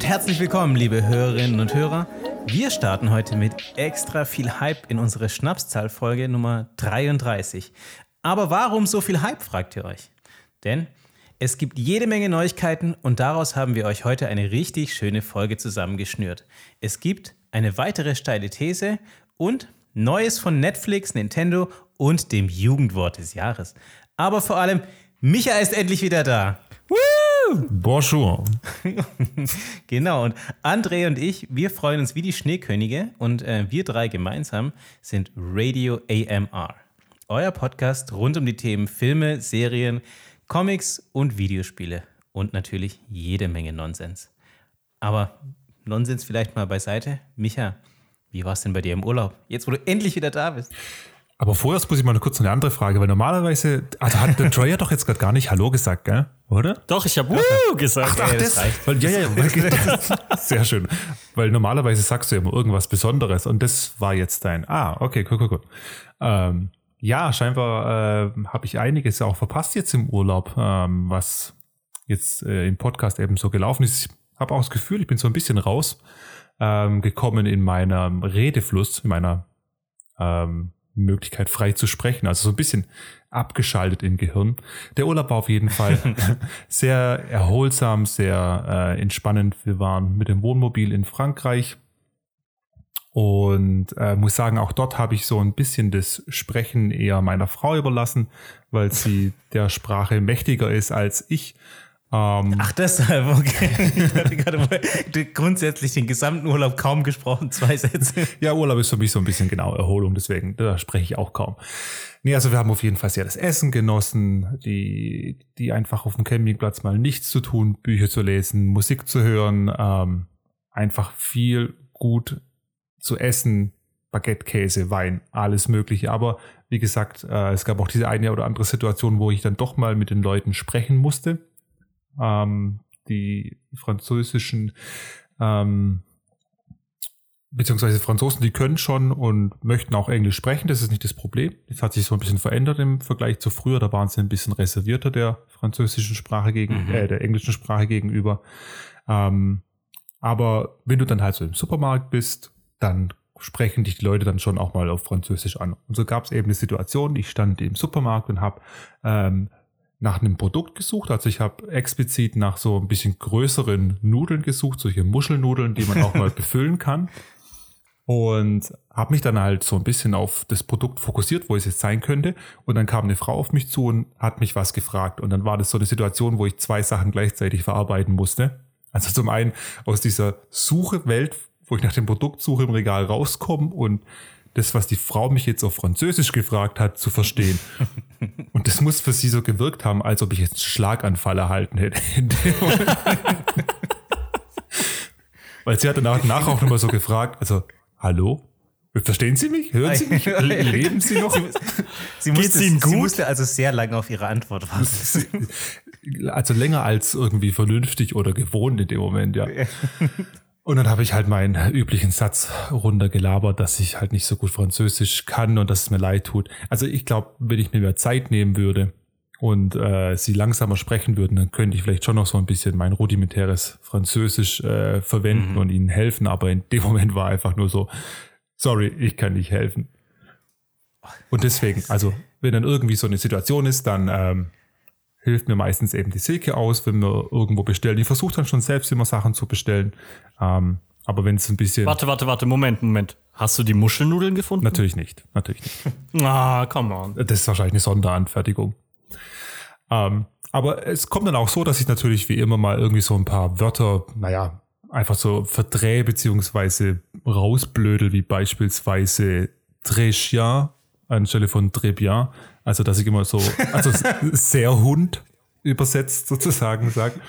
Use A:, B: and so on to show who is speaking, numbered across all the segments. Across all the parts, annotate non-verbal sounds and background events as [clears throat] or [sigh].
A: Und herzlich willkommen, liebe Hörerinnen und Hörer. Wir starten heute mit extra viel Hype in unsere Schnapszahlfolge Nummer 33. Aber warum so viel Hype, fragt ihr euch? Denn es gibt jede Menge Neuigkeiten und daraus haben wir euch heute eine richtig schöne Folge zusammengeschnürt. Es gibt eine weitere steile These und Neues von Netflix, Nintendo und dem Jugendwort des Jahres. Aber vor allem, Micha ist endlich wieder da.
B: Bonjour. [laughs]
A: genau, und André und ich, wir freuen uns wie die Schneekönige und äh, wir drei gemeinsam sind Radio AMR. Euer Podcast rund um die Themen Filme, Serien, Comics und Videospiele. Und natürlich jede Menge Nonsens. Aber Nonsens vielleicht mal beiseite. Micha, wie war es denn bei dir im Urlaub? Jetzt, wo du endlich wieder da bist.
B: Aber vorerst muss ich mal kurz eine andere Frage, weil normalerweise, also hat der [laughs] Troyer doch jetzt gerade gar nicht Hallo gesagt, gell? Oder?
C: Doch, ich habe Wuh gesagt.
B: Ach, ach das, das weil, ja, ja, weil, sehr schön. Weil normalerweise sagst du ja immer irgendwas Besonderes und das war jetzt dein. Ah, okay, cool, cool, cool. Ähm, ja, scheinbar äh, habe ich einiges auch verpasst jetzt im Urlaub, ähm, was jetzt äh, im Podcast eben so gelaufen ist. Ich habe auch das Gefühl, ich bin so ein bisschen raus ähm, gekommen in meinem Redefluss, in meiner ähm, Möglichkeit frei zu sprechen, also so ein bisschen abgeschaltet im Gehirn. Der Urlaub war auf jeden Fall [laughs] sehr erholsam, sehr äh, entspannend. Wir waren mit dem Wohnmobil in Frankreich und äh, muss sagen, auch dort habe ich so ein bisschen das Sprechen eher meiner Frau überlassen, weil sie [laughs] der Sprache mächtiger ist als ich.
A: Ähm, Ach, deshalb, okay. [laughs] Ich hatte gerade grundsätzlich den gesamten Urlaub kaum gesprochen, zwei Sätze. [laughs]
B: Ja, Urlaub ist für mich so ein bisschen genau Erholung, deswegen da spreche ich auch kaum. Nee, also wir haben auf jeden Fall sehr das Essen genossen, die, die einfach auf dem Campingplatz mal nichts zu tun, Bücher zu lesen, Musik zu hören, ähm, einfach viel gut zu essen, Baguette, Käse, Wein, alles Mögliche. Aber wie gesagt, äh, es gab auch diese eine oder andere Situation, wo ich dann doch mal mit den Leuten sprechen musste ähm, die französischen ähm, beziehungsweise Franzosen, die können schon und möchten auch Englisch sprechen, das ist nicht das Problem. Das hat sich so ein bisschen verändert im Vergleich zu früher, da waren sie ein bisschen reservierter der französischen Sprache gegen, mhm. äh, der englischen Sprache gegenüber. Ähm, aber wenn du dann halt so im Supermarkt bist, dann sprechen dich die Leute dann schon auch mal auf Französisch an. Und so gab es eben eine Situation, ich stand im Supermarkt und habe ähm, nach einem Produkt gesucht. Also ich habe explizit nach so ein bisschen größeren Nudeln gesucht, solche Muschelnudeln, die man auch mal [laughs] befüllen kann. Und habe mich dann halt so ein bisschen auf das Produkt fokussiert, wo es jetzt sein könnte. Und dann kam eine Frau auf mich zu und hat mich was gefragt. Und dann war das so eine Situation, wo ich zwei Sachen gleichzeitig verarbeiten musste. Also zum einen aus dieser Suche-Welt, wo ich nach dem Produkt suche im Regal rauskomme und das, was die Frau mich jetzt auf Französisch gefragt hat, zu verstehen. [laughs] Und das muss für sie so gewirkt haben, als ob ich jetzt einen Schlaganfall erhalten hätte. [laughs] Weil sie hat danach nach auch nochmal so gefragt, also, hallo? Verstehen Sie mich? Hören Sie mich? [laughs] Leben Sie noch?
A: Sie, musste, Ihnen gut? sie musste also sehr lange auf ihre Antwort warten.
B: Also länger als irgendwie vernünftig oder gewohnt in dem Moment, ja. Und dann habe ich halt meinen üblichen Satz runtergelabert, dass ich halt nicht so gut Französisch kann und dass es mir leid tut. Also ich glaube, wenn ich mir mehr Zeit nehmen würde und äh, sie langsamer sprechen würden, dann könnte ich vielleicht schon noch so ein bisschen mein rudimentäres Französisch äh, verwenden mhm. und ihnen helfen. Aber in dem [laughs] Moment war einfach nur so, sorry, ich kann nicht helfen. Und deswegen, also wenn dann irgendwie so eine Situation ist, dann ähm, hilft mir meistens eben die Silke aus, wenn wir irgendwo bestellen. Ich versuche dann schon selbst immer Sachen zu bestellen. Ähm, aber wenn es ein bisschen.
C: Warte, warte, warte, Moment, Moment. Hast du die Muschelnudeln gefunden?
B: Natürlich nicht. Natürlich nicht. [laughs]
C: ah, come on.
B: Das ist wahrscheinlich eine Sonderanfertigung. Ähm, aber es kommt dann auch so, dass ich natürlich wie immer mal irgendwie so ein paar Wörter, naja, einfach so verdrehe beziehungsweise rausblödel, wie beispielsweise très chien anstelle von très bien. Also, dass ich immer so, also [laughs] sehr Hund übersetzt sozusagen sage.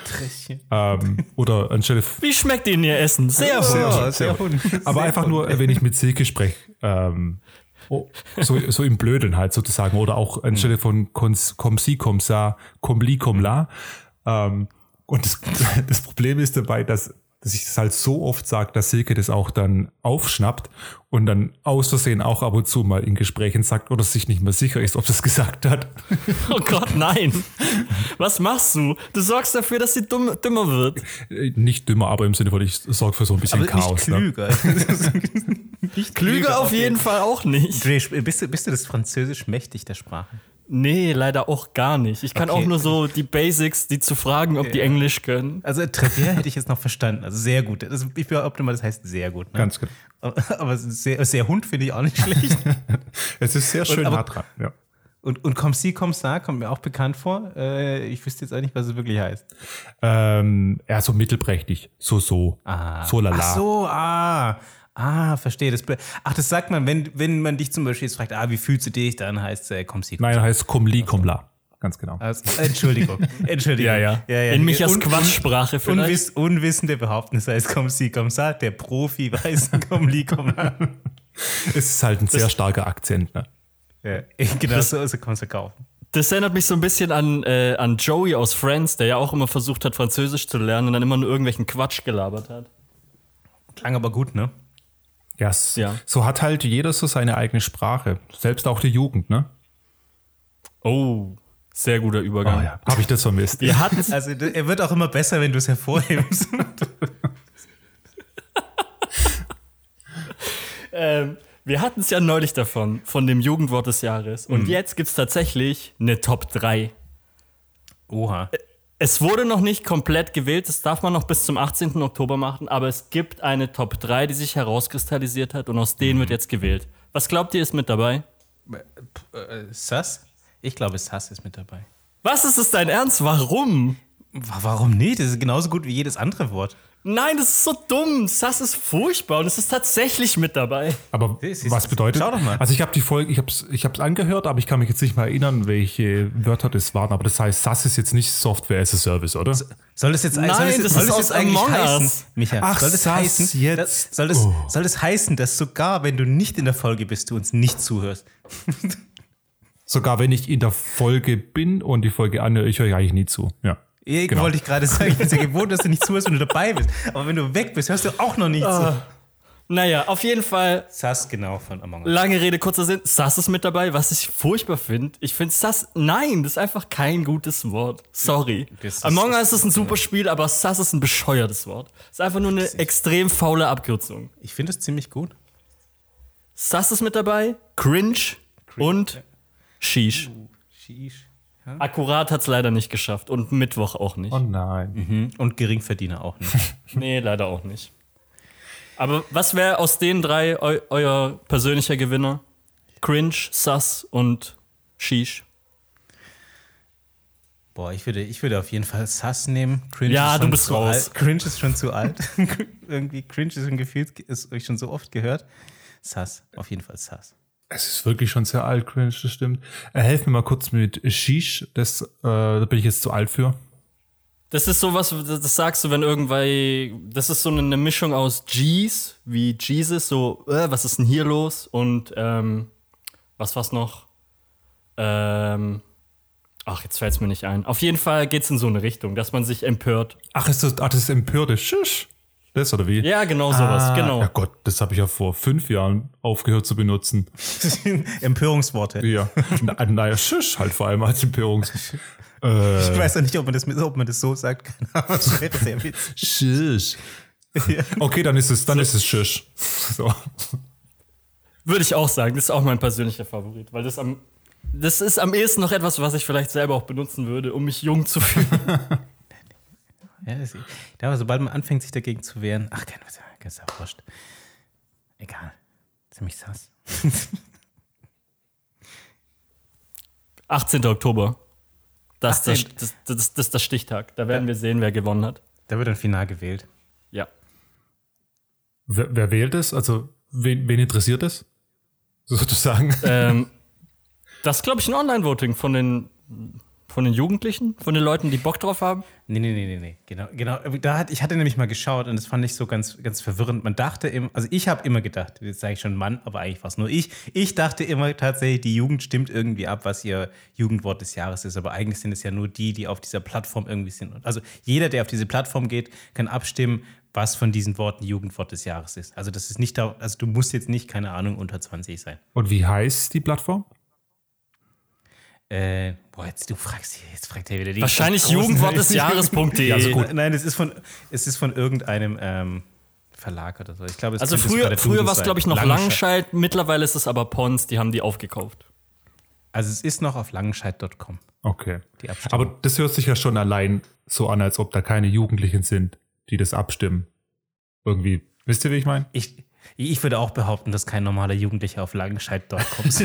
B: Ähm, oder anstelle.
C: Wie schmeckt Ihnen Ihr Essen? Sehr, sehr, sehr,
B: sehr Hund. Aber einfach nur, wenn ich mit Silke spreche. Ähm, oh, so, so im Blödeln halt sozusagen. Oder auch anstelle von comme si, comme ça, comme li, comme la. Ähm, und das, [laughs] das Problem ist dabei, dass dass ich das halt so oft sage, dass Silke das auch dann aufschnappt und dann aus Versehen auch ab und zu mal in Gesprächen sagt oder sich nicht mehr sicher ist, ob sie es [laughs] gesagt hat.
C: Oh Gott, nein. Was machst du? Du sorgst dafür, dass sie dumm, dümmer wird.
B: Äh, Nicht dümmer, aber im Sinne von, ich sorge für so ein bisschen
A: Aber
B: Chaos.
A: nicht
B: Ne? [laughs]
A: klüger. nicht
C: Klüger auf jeden Fall auch nicht.
A: Dre, bist du, bist du das Französisch mächtig der Sprache?
C: Nee, leider auch gar nicht. Ich kann
A: Okay.
C: auch nur so die Basics, die zu fragen, ob die Englisch können.
A: Also Trevier hätte ich jetzt noch verstanden. Also sehr gut. Das, ich behaupte mal, das heißt sehr gut. Ne?
B: Ganz genau.
A: Aber sehr, sehr Hund finde ich auch nicht schlecht. [laughs]
B: Es ist sehr schön
A: aber-
B: nah dran. Ja.
A: Und, und Comme si, comme ça kommt mir auch bekannt vor. Äh, ich wüsste jetzt auch nicht, was es wirklich heißt.
B: Ähm, ja, so mittelprächtig. So, so. So lala.
A: Ach so, ah. Ah, verstehe. Das, ach, das sagt man, wenn, wenn man dich zum Beispiel jetzt fragt, ah, wie fühlst du dich, dann heißt es äh, Comme si.
B: Nein, heißt Cum li, cum la. Ganz genau.
A: Also, Entschuldigung. [laughs] Entschuldigung.
C: Ja, ja. In Michas
A: Un-
C: Quatschsprache vielleicht.
A: Unwiss, Unwissende behaupten, es heißt Comme si, comme ça. Der Profi weiß [laughs] Comme li, comme la.
B: Es ist halt ein sehr starker Akzent. Ne?
A: Ja, [laughs] genau so, so kannst du kaufen.
C: Das erinnert mich so ein bisschen an, äh, an Joey aus Friends, der ja auch immer versucht hat, Französisch zu lernen und dann immer nur irgendwelchen Quatsch gelabert hat.
A: Klang aber gut, ne?
B: Ja, s-
C: Ja.
B: so hat halt jeder so seine eigene Sprache. Selbst auch die Jugend, ne?
C: Oh, sehr guter Übergang.
B: Oh, ja. Habe ich das vermisst?
C: Wir hatten [laughs]
A: Also er wird auch immer besser, wenn du es hervorhebst. [laughs]
C: Ähm, wir hatten es ja neulich davon, von dem Jugendwort des Jahres. Und jetzt gibt es tatsächlich eine Top 3.
A: Oha.
C: Es wurde noch nicht komplett gewählt, das darf man noch bis zum 18. Oktober machen, aber es gibt eine Top 3, die sich herauskristallisiert hat und aus denen wird jetzt gewählt. Was glaubt ihr ist mit dabei?
A: Äh, Sass? Ich glaube, Sass ist mit dabei.
C: Was ist es dein Ernst? Warum?
A: Wa- Warum nicht? Das ist genauso gut wie jedes andere Wort.
C: Nein, das ist so dumm. Sass ist furchtbar und es ist tatsächlich mit dabei.
B: Aber was bedeutet?
A: Schau doch mal.
B: Also ich habe die Folge, ich habe es ich hab's angehört, aber ich kann mich jetzt nicht mehr erinnern, welche Wörter das waren. Aber das heißt, SAS ist jetzt nicht Software as a Service, oder?
A: Soll das jetzt,
C: Nein,
A: soll das,
C: das
A: soll
C: ist
A: das
C: aus
A: jetzt eigentlich heißen,
C: Us.
A: Micha?
B: Ach,
A: soll das
B: Sass
A: heißen,
B: jetzt.
A: Das, soll, das,
B: Oh.
A: soll das heißen, dass sogar wenn du nicht in der Folge bist, du uns nicht zuhörst?
B: Sogar wenn ich in der Folge bin und die Folge anhöre, ich höre eigentlich nie zu. Ja.
A: Ich
B: Genau.
A: wollte ich gerade sagen, ich bin ja gewohnt, dass du nicht zuhörst, wenn du dabei bist. Aber wenn du weg bist, hörst du auch noch nicht zu.
C: Naja, auf jeden Fall,
A: Sass, genau, von Among Us.
C: lange Rede, kurzer Sinn. Sass ist mit dabei, was ich furchtbar finde. Ich finde Sass, nein, das ist einfach kein gutes Wort. Sorry.
A: Das ist-
C: Among Us ist ein super Spiel, aber Sass ist ein bescheuertes Wort. ist einfach nur eine extrem faule Abkürzung.
A: Ich finde es ziemlich gut.
C: Sass ist mit dabei, Cringe, und Sheesh.
A: Sheesh.
C: Akkurat hat es leider nicht geschafft und Mittwoch auch nicht.
B: Oh nein.
A: Und Geringverdiener auch nicht. [laughs]
C: Nee, leider auch nicht. Aber was wäre aus den drei eu euer persönlicher Gewinner? Cringe, Sus und Sheesh.
A: Boah, ich würde, ich würde auf jeden Fall Sass nehmen. Cringe
C: Ja,
A: ist
C: du
A: schon
C: bist
A: zu
C: raus.
A: Alt. Cringe ist schon zu alt. [laughs] Irgendwie Cringe ist ein Gefühl, ist euch schon so oft gehört. Sass, auf jeden Fall Sass.
B: Es ist wirklich schon sehr alt, cringe, das stimmt. Äh, helf mir mal kurz mit Shish. Das, äh, da bin ich jetzt zu alt für.
C: Das ist sowas, das das sagst du, wenn irgendwann, das ist so eine Mischung aus G's, wie Jesus, so, äh, was ist denn hier los? Und, ähm, was war's noch? Ähm, ach, jetzt fällt's mir nicht ein. Auf jeden Fall geht's in so eine Richtung, dass man sich empört.
B: Ach, ist das, ach, das ist empörte Shish. Das oder wie?
C: Ja, genau sowas,
B: Ah,
C: genau.
B: Ja Gott, das habe ich ja vor fünf Jahren aufgehört zu benutzen. [laughs]
A: Empörungsworte.
B: Ja. Na, naja, Shish halt vor allem als Empörungs. [laughs]
A: Ich
B: Äh,
A: weiß ja nicht, ob man das, ob man das so sagt, [laughs] aber es wäre sehr witzig.
B: Shish. Okay, dann ist es, dann ist es Shish. So.
C: Würde ich auch sagen, das ist auch mein persönlicher Favorit, weil das am, das ist am ehesten noch etwas, was ich vielleicht selber auch benutzen würde, um mich jung zu fühlen.
A: Ja, das, ja, aber sobald man anfängt, sich dagegen zu wehren, ach, kein ist ja wurscht. Egal. Ziemlich sass. [laughs]
C: 18. Oktober. Das, ist der-
A: 18..
C: das, das, das, das ist der Stichtag. Da werden wir sehen, wer gewonnen hat.
A: Da wird dann final gewählt.
C: Ja.
B: Wer, wer wählt es? Also, wen, wen interessiert es? [laughs] Sozusagen.
C: ähm, das ist, glaube ich, ein Online-Voting von den Von den Jugendlichen? Von den Leuten, die Bock drauf haben?
A: Nee, nee, nee, nee, nee. Genau, genau. Da hat, ich hatte nämlich mal geschaut und das fand ich so ganz, ganz verwirrend. Man dachte immer, also ich habe immer gedacht, jetzt sage ich schon Mann, aber eigentlich war es nur ich. Ich dachte immer tatsächlich, die Jugend stimmt irgendwie ab, was ihr Jugendwort des Jahres ist. Aber eigentlich sind es ja nur die, die auf dieser Plattform irgendwie sind. Also jeder, der auf diese Plattform geht, kann abstimmen, was von diesen Worten Jugendwort des Jahres ist. Also das ist nicht da, also du musst jetzt nicht, keine Ahnung, unter 20 sein.
B: Und wie heißt die Plattform?
A: Äh, boah, jetzt du fragst hier, jetzt fragt er wieder die.
C: Wahrscheinlich Jugendwort des Jahres.de.
B: Ja, so gut.
A: Nein, es ist von, es ist von irgendeinem ähm, Verlag oder so. Ich glaube, es
C: Also früher, früher war es, glaube ich, noch
A: Langenscheid.
C: Langenscheid. Mittlerweile ist es aber Pons, die haben die aufgekauft.
A: Also es ist noch auf langenscheid.com.
B: Okay. Aber das hört sich ja schon allein so an, als ob da keine Jugendlichen sind, die das abstimmen. Irgendwie, wisst ihr, wie ich meine?
A: Ich, ich würde auch behaupten, dass kein normaler Jugendlicher auf langenscheid.com ist.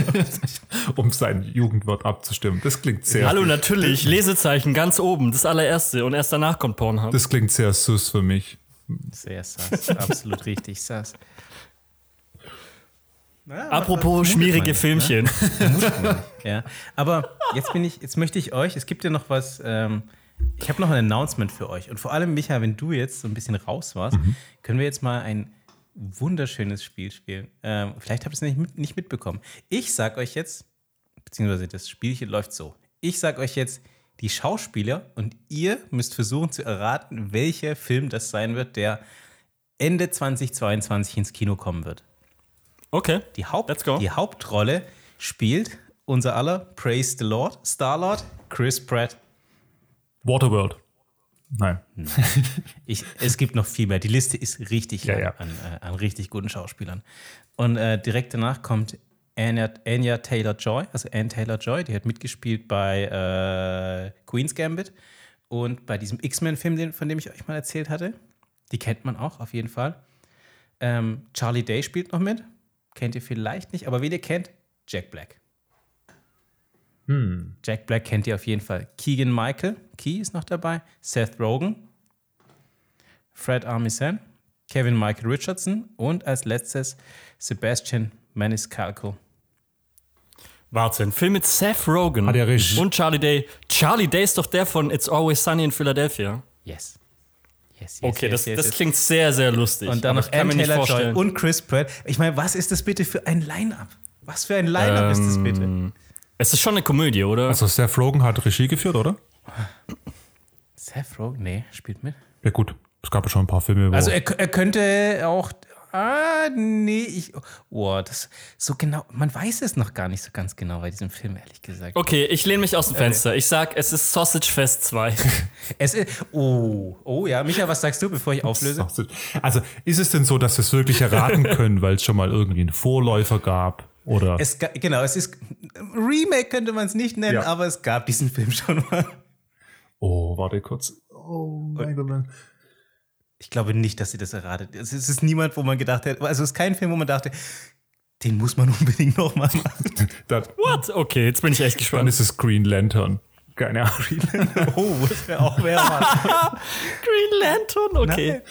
A: [laughs]
B: um sein Jugendwort abzustimmen. Das klingt sehr,
C: Hallo, natürlich. Lesezeichen ganz oben, das allererste. Und erst danach kommt Pornhub.
B: das klingt sehr sus für mich.
A: Sehr sass. Absolut richtig sass. Ja,
C: Apropos schmierige
A: nicht, ne?
C: Filmchen.
A: Ja, aber jetzt bin ich, jetzt möchte ich euch, es gibt ja noch was, ähm, ich habe noch ein Announcement für euch. Und vor allem, Micha, wenn du jetzt so ein bisschen raus warst, können wir jetzt mal ein wunderschönes Spiel spielen. Ähm, vielleicht habt ihr es nicht, mit- nicht mitbekommen. Ich sag euch jetzt, beziehungsweise das Spielchen läuft so. Ich sag euch jetzt die Schauspieler und ihr müsst versuchen zu erraten, welcher Film das sein wird, der Ende 2022 ins Kino kommen wird.
C: Okay.
A: Die, Haupt
C: Let's go.
A: die Hauptrolle spielt unser aller Praise the Lord, Star-Lord, Chris Pratt.
B: Waterworld. Nein. [laughs]
A: Ich, es gibt noch viel mehr. Die Liste ist richtig
B: Ja,
A: lang
B: ja.
A: An, äh, an richtig guten Schauspielern. Und äh, direkt danach kommt Anya, Anya Taylor-Joy, also Anne Taylor-Joy, die hat mitgespielt bei äh, Queen's Gambit und bei diesem X-Men-Film, von dem ich euch mal erzählt hatte. Die kennt man auch auf jeden Fall. Ähm, Charlie Day spielt noch mit. Kennt ihr vielleicht nicht, aber wen ihr kennt, Jack Black. Jack Black kennt ihr auf jeden Fall. Keegan Michael, Key ist noch dabei. Seth Rogen, Fred Armisen, Kevin Michael Richardson und als letztes Sebastian Maniscalco.
C: Warte, ein Film mit Seth Rogen und Charlie Day. Charlie Day ist doch der von It's Always Sunny in Philadelphia.
A: Yes. Yes, yes,
C: Okay,
A: yes,
C: das,
A: yes,
C: das
A: yes.
C: klingt sehr, sehr lustig.
A: Und dann noch
C: nicht
A: Taylor-Joy
C: vorstellen.
A: und Chris Pratt. Ich meine, was ist das bitte für ein Line-Up? Was für ein Line-Up ist das bitte?
C: Es ist schon eine Komödie, oder?
B: Also Seth Rogen hat Regie geführt, oder?
A: Seth Rogen? Nee, spielt mit.
B: Ja gut, es gab ja schon ein paar Filme, wo
A: Also er, er könnte auch. Ah, nee, ich. Oh, das so genau. Man weiß es noch gar nicht so ganz genau bei diesem Film, ehrlich gesagt.
C: Okay, ich lehne mich aus dem Fenster. Ich sag, es ist Sausage Fest 2. [laughs]
A: Es ist. Oh, oh ja. Micha, was sagst du, bevor ich auflöse?
B: Also ist es denn so, dass wir es wirklich erraten [laughs] können, weil es schon mal irgendwie einen Vorläufer gab? Oder
A: Es, genau, es ist. Remake könnte man es nicht nennen,
B: Ja.
A: aber es gab diesen Film schon mal.
B: oh, warte kurz. Oh mein Gott.
A: Ich glaube nicht, dass sie das erratet. Es ist, es ist niemand, wo man gedacht hätte. Also es ist kein Film, wo man dachte, den muss man [laughs] unbedingt nochmal machen. [laughs]
B: Dann,
C: What? Okay, jetzt bin ich echt
B: dann
C: gespannt.
B: ist es Green Lantern. Keine Ahnung.
A: Oh, das wäre auch wer mal. [laughs]
C: Green Lantern, okay.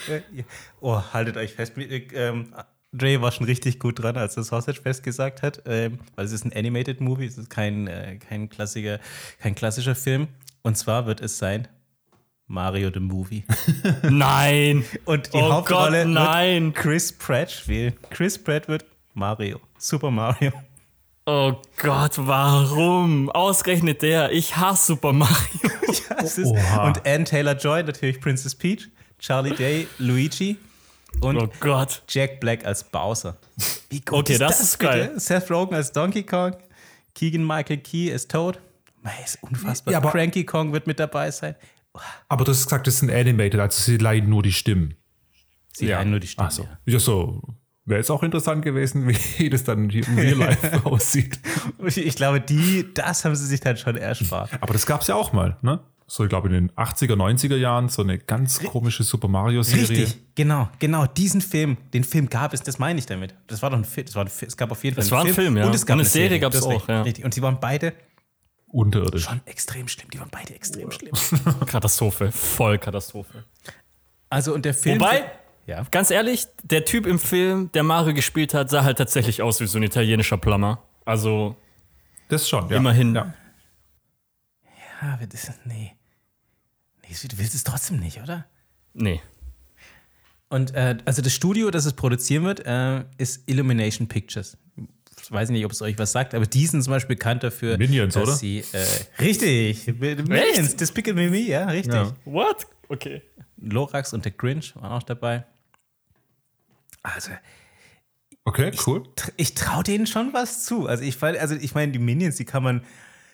A: Oh, haltet euch fest. Ähm, Dre war schon richtig gut dran, als er Sausage Fest gesagt hat, ähm, weil es ist ein Animated Movie, es ist kein, äh, kein, klassischer, kein klassischer Film. Und zwar wird es sein Mario the Movie. [laughs]
C: Nein.
A: Und die
C: Oh
A: Hauptrolle
C: Gott, nein.
A: wird Chris Pratt spielen. Chris Pratt wird Mario. Super Mario.
C: Oh Gott, warum? Ausgerechnet der. Ich hasse Super Mario. [laughs]
A: Ja, und Anne Taylor-Joy, natürlich Princess Peach, Charlie Day, Luigi und
C: Oh Gott.
A: Jack Black als Bowser. Wie gut
C: Okay, das ist geil.
A: Seth Rogen als Donkey Kong, Keegan Michael Key ist Toad. Man ist unfassbar.
B: Ja, aber-
A: Cranky Kong wird mit dabei sein.
B: Aber du hast gesagt, das sind Animated, also sie leihen nur die Stimmen.
A: Sie
C: Ja.
A: ja. nur die Stimme.
B: Ach so. Ja, so. Wäre jetzt auch interessant gewesen, [laughs] wie das dann im Real Life [laughs] aussieht.
A: Ich glaube, die, das haben sie sich dann schon erspart.
B: Aber das gab es ja auch mal, ne? So, ich glaube, in den 80er, 90er Jahren so eine ganz komische Super Mario-Serie.
A: Richtig, genau, genau, diesen Film, den Film gab es, das meine ich damit. Das war doch ein Film, das war es gab auf jeden Fall
C: Es war ein Film, ja.
A: Und es gab
C: Und eine
A: eine
C: Serie
A: Serie, Du hast
C: auch, ja.
A: Richtig. Und sie waren beide
B: Unterirdisch.
A: schon extrem schlimm, die waren beide extrem schlimm. [laughs]
C: Katastrophe. Voll Katastrophe.
A: Also und der Film...
C: Wobei,
A: ja.
C: ganz ehrlich, der Typ im Film, der Mario gespielt hat, sah halt tatsächlich aus wie so ein italienischer Plummer. Also,
B: Das schon, ja.
C: Immerhin.
B: Ja.
A: Ah, das ist, nee. Nee, du willst es trotzdem nicht, oder?
C: Nee.
A: Und äh, also das Studio, das es produzieren wird, äh, ist Illumination Pictures. Ich weiß nicht, ob es euch was sagt, aber die sind zum Beispiel bekannt dafür,
B: Minions,
A: dass
B: oder?
A: sie äh, richtig Minions, Despicable Me, ja, richtig.
B: Ja.
C: What? Okay.
A: Lorax und der Grinch waren auch dabei. Also
B: Okay, cool.
A: tr- ich traue denen schon was zu. Also ich, fall- also ich meine, die Minions, die kann man,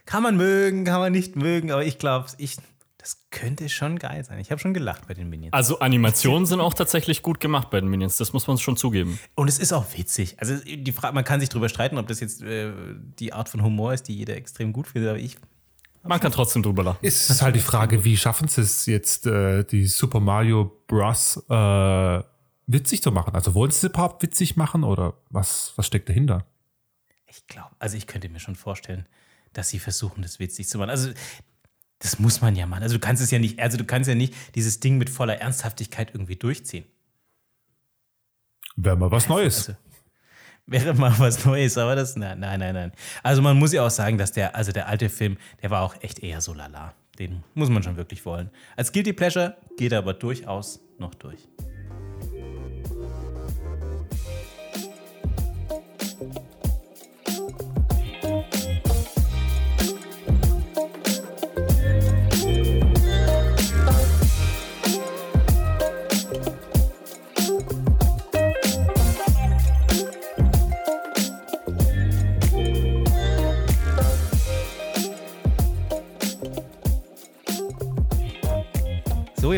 A: kann man mögen, kann man nicht mögen, aber ich glaube, ich, das könnte schon geil sein. Ich habe schon gelacht bei den Minions.
C: Also Animationen sind auch tatsächlich gut gemacht bei den Minions, das muss man schon zugeben.
A: Und es ist auch witzig. Also die Frage, man kann sich darüber streiten, ob das jetzt äh, die Art von Humor ist, die jeder extrem gut findet, aber ich
C: Man kann trotzdem drüber lachen.
B: Es ist halt die Frage, wie schaffen sie es jetzt, äh, die Super Mario Bros. Äh, witzig zu machen? Also wollen sie es überhaupt witzig machen oder was, was steckt dahinter?
A: Ich glaube, also ich könnte mir schon vorstellen, dass sie versuchen, das witzig zu machen. Also das muss man ja machen. Also du kannst es ja nicht, also du kannst ja nicht dieses Ding mit voller Ernsthaftigkeit irgendwie durchziehen.
B: Wäre mal was Neues.
A: Also, wäre mal was Neues, aber das, nein, nein, nein, nein. Also man muss ja auch sagen, dass der, also der alte Film, der war auch echt eher so lala. Den muss man schon wirklich wollen. Als Guilty Pleasure geht er aber durchaus noch durch.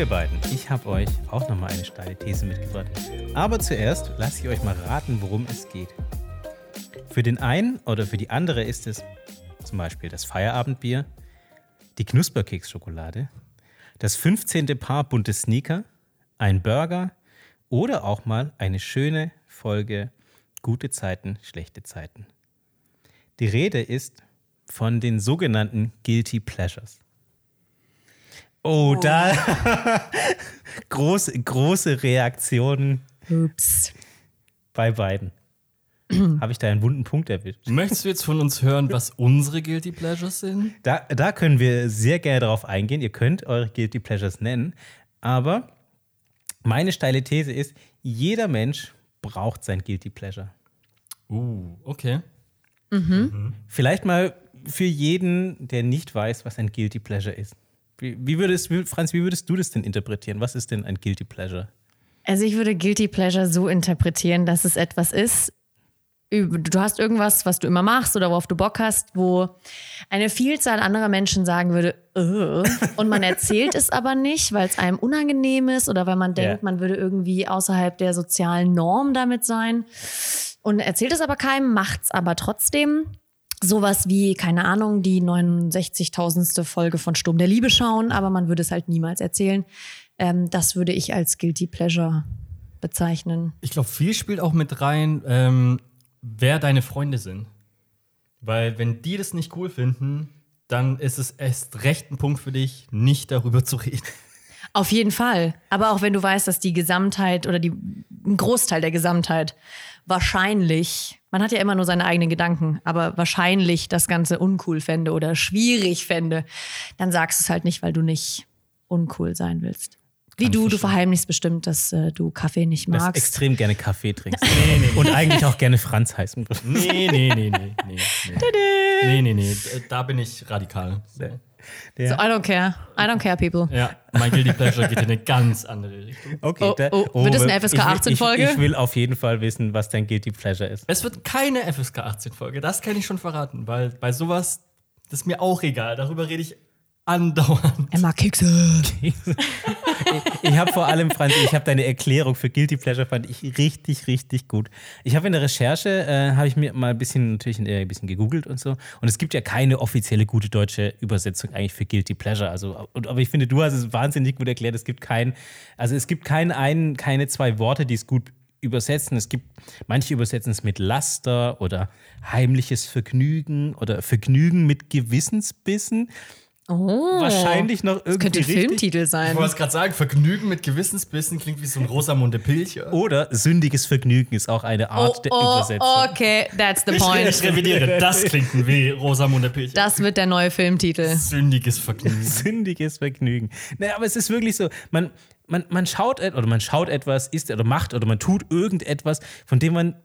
A: Ihr beiden, ich habe euch auch nochmal eine steile These mitgebracht. Aber zuerst lasse ich euch mal raten, worum es geht. Für den einen oder für die andere ist es zum Beispiel das Feierabendbier, die Knusperkeksschokolade, das 15. Paar bunte Sneaker, ein Burger oder auch mal eine schöne Folge Gute Zeiten, schlechte Zeiten. Die Rede ist von den sogenannten Guilty Pleasures. Oh, da [laughs] große, große Reaktionen
D: Ups.
A: bei beiden. [clears throat] Habe ich da einen wunden Punkt erwischt?
C: Möchtest du jetzt von uns hören, was unsere Guilty Pleasures sind?
A: Da, da können wir sehr gerne darauf eingehen. Ihr könnt eure Guilty Pleasures nennen. Aber meine steile These ist, jeder Mensch braucht sein Guilty Pleasure.
C: Uh, okay.
A: Vielleicht mal für jeden, der nicht weiß, was ein Guilty Pleasure ist. Wie, wie würdest, wie, Franz, wie würdest du das denn interpretieren? Was ist denn ein Guilty Pleasure?
D: Also ich würde Guilty Pleasure so interpretieren, dass es etwas ist, du hast irgendwas, was du immer machst oder worauf du Bock hast, wo eine Vielzahl anderer Menschen sagen würde, "Ugh", und man erzählt es aber nicht, weil es einem unangenehm ist oder weil man denkt,
A: Ja.
D: man würde irgendwie außerhalb der sozialen Norm damit sein und erzählt es aber keinem, macht es aber trotzdem. Sowas wie, keine Ahnung, die 69.000. Folge von Sturm der Liebe schauen, aber man würde es halt niemals erzählen. Ähm, das würde ich als Guilty Pleasure bezeichnen.
C: Ich glaube, viel spielt auch mit rein, ähm, wer deine Freunde sind. Weil wenn die das nicht cool finden, dann ist es erst recht ein Punkt für dich, nicht darüber zu reden.
D: Auf jeden Fall. Aber auch wenn du weißt, dass die Gesamtheit oder die, ein Großteil der Gesamtheit wahrscheinlich, man hat ja immer nur seine eigenen Gedanken, aber wahrscheinlich das Ganze uncool fände oder schwierig fände, dann sagst du es halt nicht, weil du nicht uncool sein willst. Wie du, du verheimlichst bestimmt, dass äh, du Kaffee nicht
A: Dass du
D: magst.
A: extrem gerne Kaffee trinkst. [laughs] Und eigentlich auch gerne Franz heißen würdest.
C: Nee, nee, nee, nee, nee. Nee, nee, nee, nee. Da bin ich radikal. So.
D: So, I don't care. I don't care, people.
C: Ja, mein Guilty Pleasure geht in eine ganz andere Richtung. [laughs]
A: Okay,
D: Oh,
A: da-
D: oh, wird das eine
A: ich will-
D: FSK 18 Folge?
A: Ich, ich will auf jeden Fall wissen, was dein Guilty Pleasure ist.
C: Es wird keine FSK 18 Folge, das kann ich schon verraten, weil bei sowas, das ist mir auch egal. Darüber rede ich andauernd.
D: Er mag Kekse. [laughs] [laughs]
A: Ich habe vor allem, Franz, ich habe deine Erklärung für Guilty Pleasure fand ich richtig, richtig gut. Ich habe in der Recherche, äh, habe ich mir mal ein bisschen, natürlich ein bisschen gegoogelt und so. Und es gibt ja keine offizielle gute deutsche Übersetzung eigentlich für Guilty Pleasure. Also, und, aber ich finde, du hast es wahnsinnig gut erklärt. Es gibt kein, also es gibt kein, ein, keine zwei Worte, die es gut übersetzen. Es gibt, manche übersetzen es mit Laster oder heimliches Vergnügen oder Vergnügen mit Gewissensbissen.
D: Oh.
A: wahrscheinlich noch irgendwie
D: Das könnte ein
A: richtig.
D: Filmtitel sein.
C: Ich wollte es gerade sagen, Vergnügen mit Gewissensbissen klingt wie so ein Rosamunde Pilcher.
A: Oder sündiges Vergnügen ist auch eine
D: Oh,
A: Art der
D: oh,
A: Übersetzung.
D: okay, that's the
C: Ich, ich
D: point. [laughs]
C: revidiere, das klingt wie Rosamunde Pilcher.
D: Das wird der neue Filmtitel.
C: Sündiges Vergnügen. [laughs]
A: Sündiges Vergnügen. Naja, aber es ist wirklich so, man, man, man schaut et- oder man schaut etwas, isst oder macht oder man tut irgendetwas, von dem man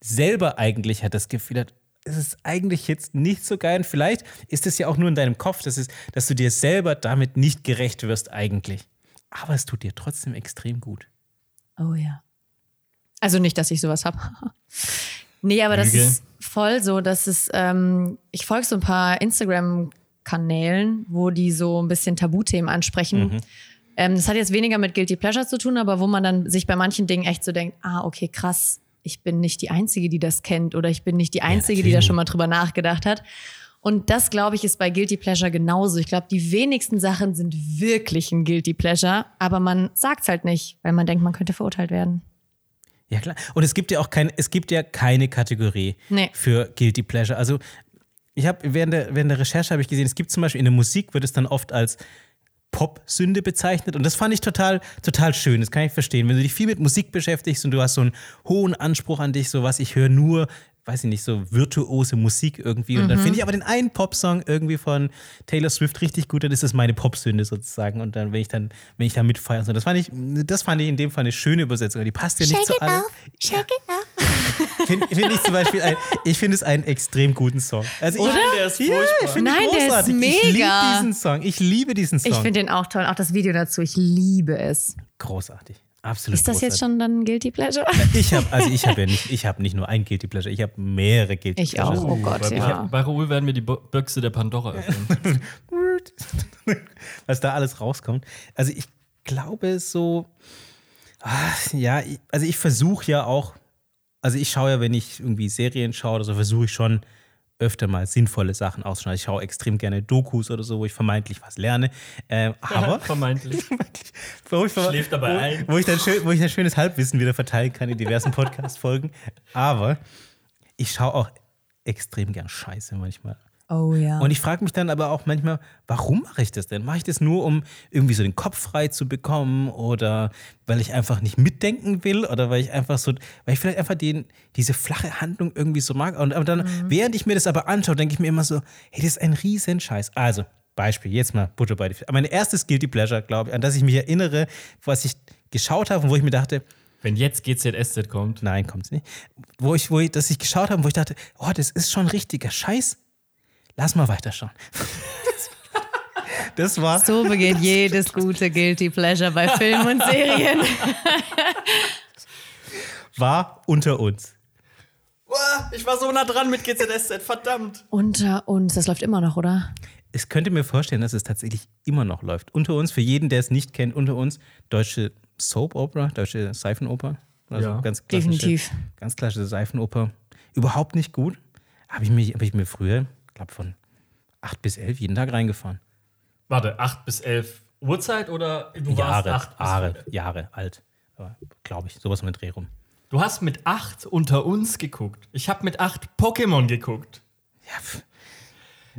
A: selber eigentlich hat das Gefühl hat, es ist eigentlich jetzt nicht so geil. Und vielleicht ist es ja auch nur in deinem Kopf, dass, es, dass du dir selber damit nicht gerecht wirst eigentlich. Aber es tut dir trotzdem extrem gut.
D: Oh ja. Also nicht, dass ich sowas habe. [laughs] nee, aber das
C: Lüge.
D: ist voll so, dass es, ähm, ich folge so ein paar Instagram-Kanälen, wo die so ein bisschen Tabuthemen ansprechen. Ähm, das hat jetzt weniger mit Guilty Pleasure zu tun, aber wo man dann sich bei manchen Dingen echt so denkt, ah, okay, krass, ich bin nicht die Einzige, die das kennt oder ich bin nicht die Einzige, die da schon mal drüber nachgedacht hat. Und das, glaube ich, ist bei Guilty Pleasure genauso. Ich glaube, die wenigsten Sachen sind wirklich ein Guilty Pleasure, aber man sagt es halt nicht, weil man denkt, man könnte verurteilt werden.
A: Ja, klar. Und es gibt ja auch kein, es gibt ja keine Kategorie
D: Nee.
A: für Guilty Pleasure. Also, ich habe während der, während der Recherche habe ich gesehen, es gibt zum Beispiel in der Musik wird es dann oft als Pop-Sünde bezeichnet. Und das fand ich total, total schön. Das kann ich verstehen. Wenn du dich viel mit Musik beschäftigst und du hast so einen hohen Anspruch an dich, so was, ich höre nur, weiß ich nicht, so virtuose Musik irgendwie. Und dann finde ich aber den einen Popsong irgendwie von Taylor Swift richtig gut, dann ist das meine Popsünde sozusagen. Und dann, wenn ich dann, wenn ich da mitfeiere. So, das fand ich, das fand ich in dem Fall eine schöne Übersetzung. Die passt ja nicht zu allen.
D: shake it off.
A: Finde find ich zum Beispiel, ein, ich finde es einen extrem guten Song. Also ich,
C: Oder? Der ist
A: ja, ich
D: Nein, der ist
A: großartig. Ich liebe
D: mega.
A: diesen Song. Ich liebe diesen Song.
D: Ich finde den auch toll, auch das Video dazu. Ich liebe es.
A: großartig. Absolut.
D: Ist das jetzt
A: großartig.
D: schon dann ein Guilty Pleasure?
A: Ich habe, also ich habe ja nicht, ich habe nicht nur ein Guilty Pleasure, ich habe mehrere Guilty
D: Ich
A: Pleasures.
D: auch. Oh Gott,
C: bei,
D: ja.
C: bei Raoul werden wir die Büchse der Pandora öffnen. [laughs]
A: Was da alles rauskommt. Also ich glaube so, ah, ja, ich, also ich versuche ja auch, also ich schaue ja, wenn ich irgendwie Serien schaue oder so, versuche ich schon öfter mal sinnvolle Sachen auszuschneiden. Ich schaue extrem gerne Dokus oder so, wo ich vermeintlich was lerne. Ähm, aber [laughs]
C: Vermeintlich.
A: wo ich,
C: Schläft dabei
A: wo,
C: ein.
A: Wo ich, dann schön, wo ich dann schönes Halbwissen wieder verteilen kann in diversen Podcast-Folgen. Aber ich schaue auch extrem gern Scheiße manchmal.
D: Oh ja.
A: Und ich frage mich dann aber auch manchmal, warum mache ich das denn? Mache ich das nur, um irgendwie so den Kopf frei zu bekommen oder weil ich einfach nicht mitdenken will oder weil ich einfach so, weil ich vielleicht einfach den, diese flache Handlung irgendwie so mag. Und aber dann, während ich mir das aber anschaue, denke ich mir immer so, hey, das ist ein Riesenscheiß. Also, Beispiel, jetzt mal Butter bei die Fische. Mein erstes Guilty Pleasure, glaube ich, an das ich mich erinnere, was ich geschaut habe und wo ich mir dachte,
C: Wenn jetzt GZSZ kommt.
A: nein, kommt's nicht. Wo ich, wo ich, dass ich geschaut habe, wo ich dachte, oh, das ist schon richtiger Scheiß. Lass mal weiterschauen. Das war.
D: so beginnt jedes gute Guilty Pleasure bei Filmen und Serien.
A: war unter uns.
C: Ich war so nah dran mit GZSZ, verdammt.
D: Unter uns, das läuft immer noch, oder?
A: Ich könnte mir vorstellen, dass es tatsächlich immer noch läuft. Unter uns, für jeden, der es nicht kennt, unter uns, deutsche Soap Opera, deutsche Seifenoper. Also
C: Ja,
A: ganz klassische,
D: definitiv.
A: Ganz klassische Seifenoper. Überhaupt nicht gut. Habe ich, mich- hab ich mir früher, glaube von 8 bis 11 jeden Tag reingefahren.
C: Warte, 8 bis 11 Uhrzeit oder du warst
A: Jahre,
C: 8 bis
A: Jahre, Jahre alt. Glaube ich, sowas um den Dreh rum.
C: Du hast mit 8 unter uns geguckt. Ich habe mit 8 Pokémon geguckt.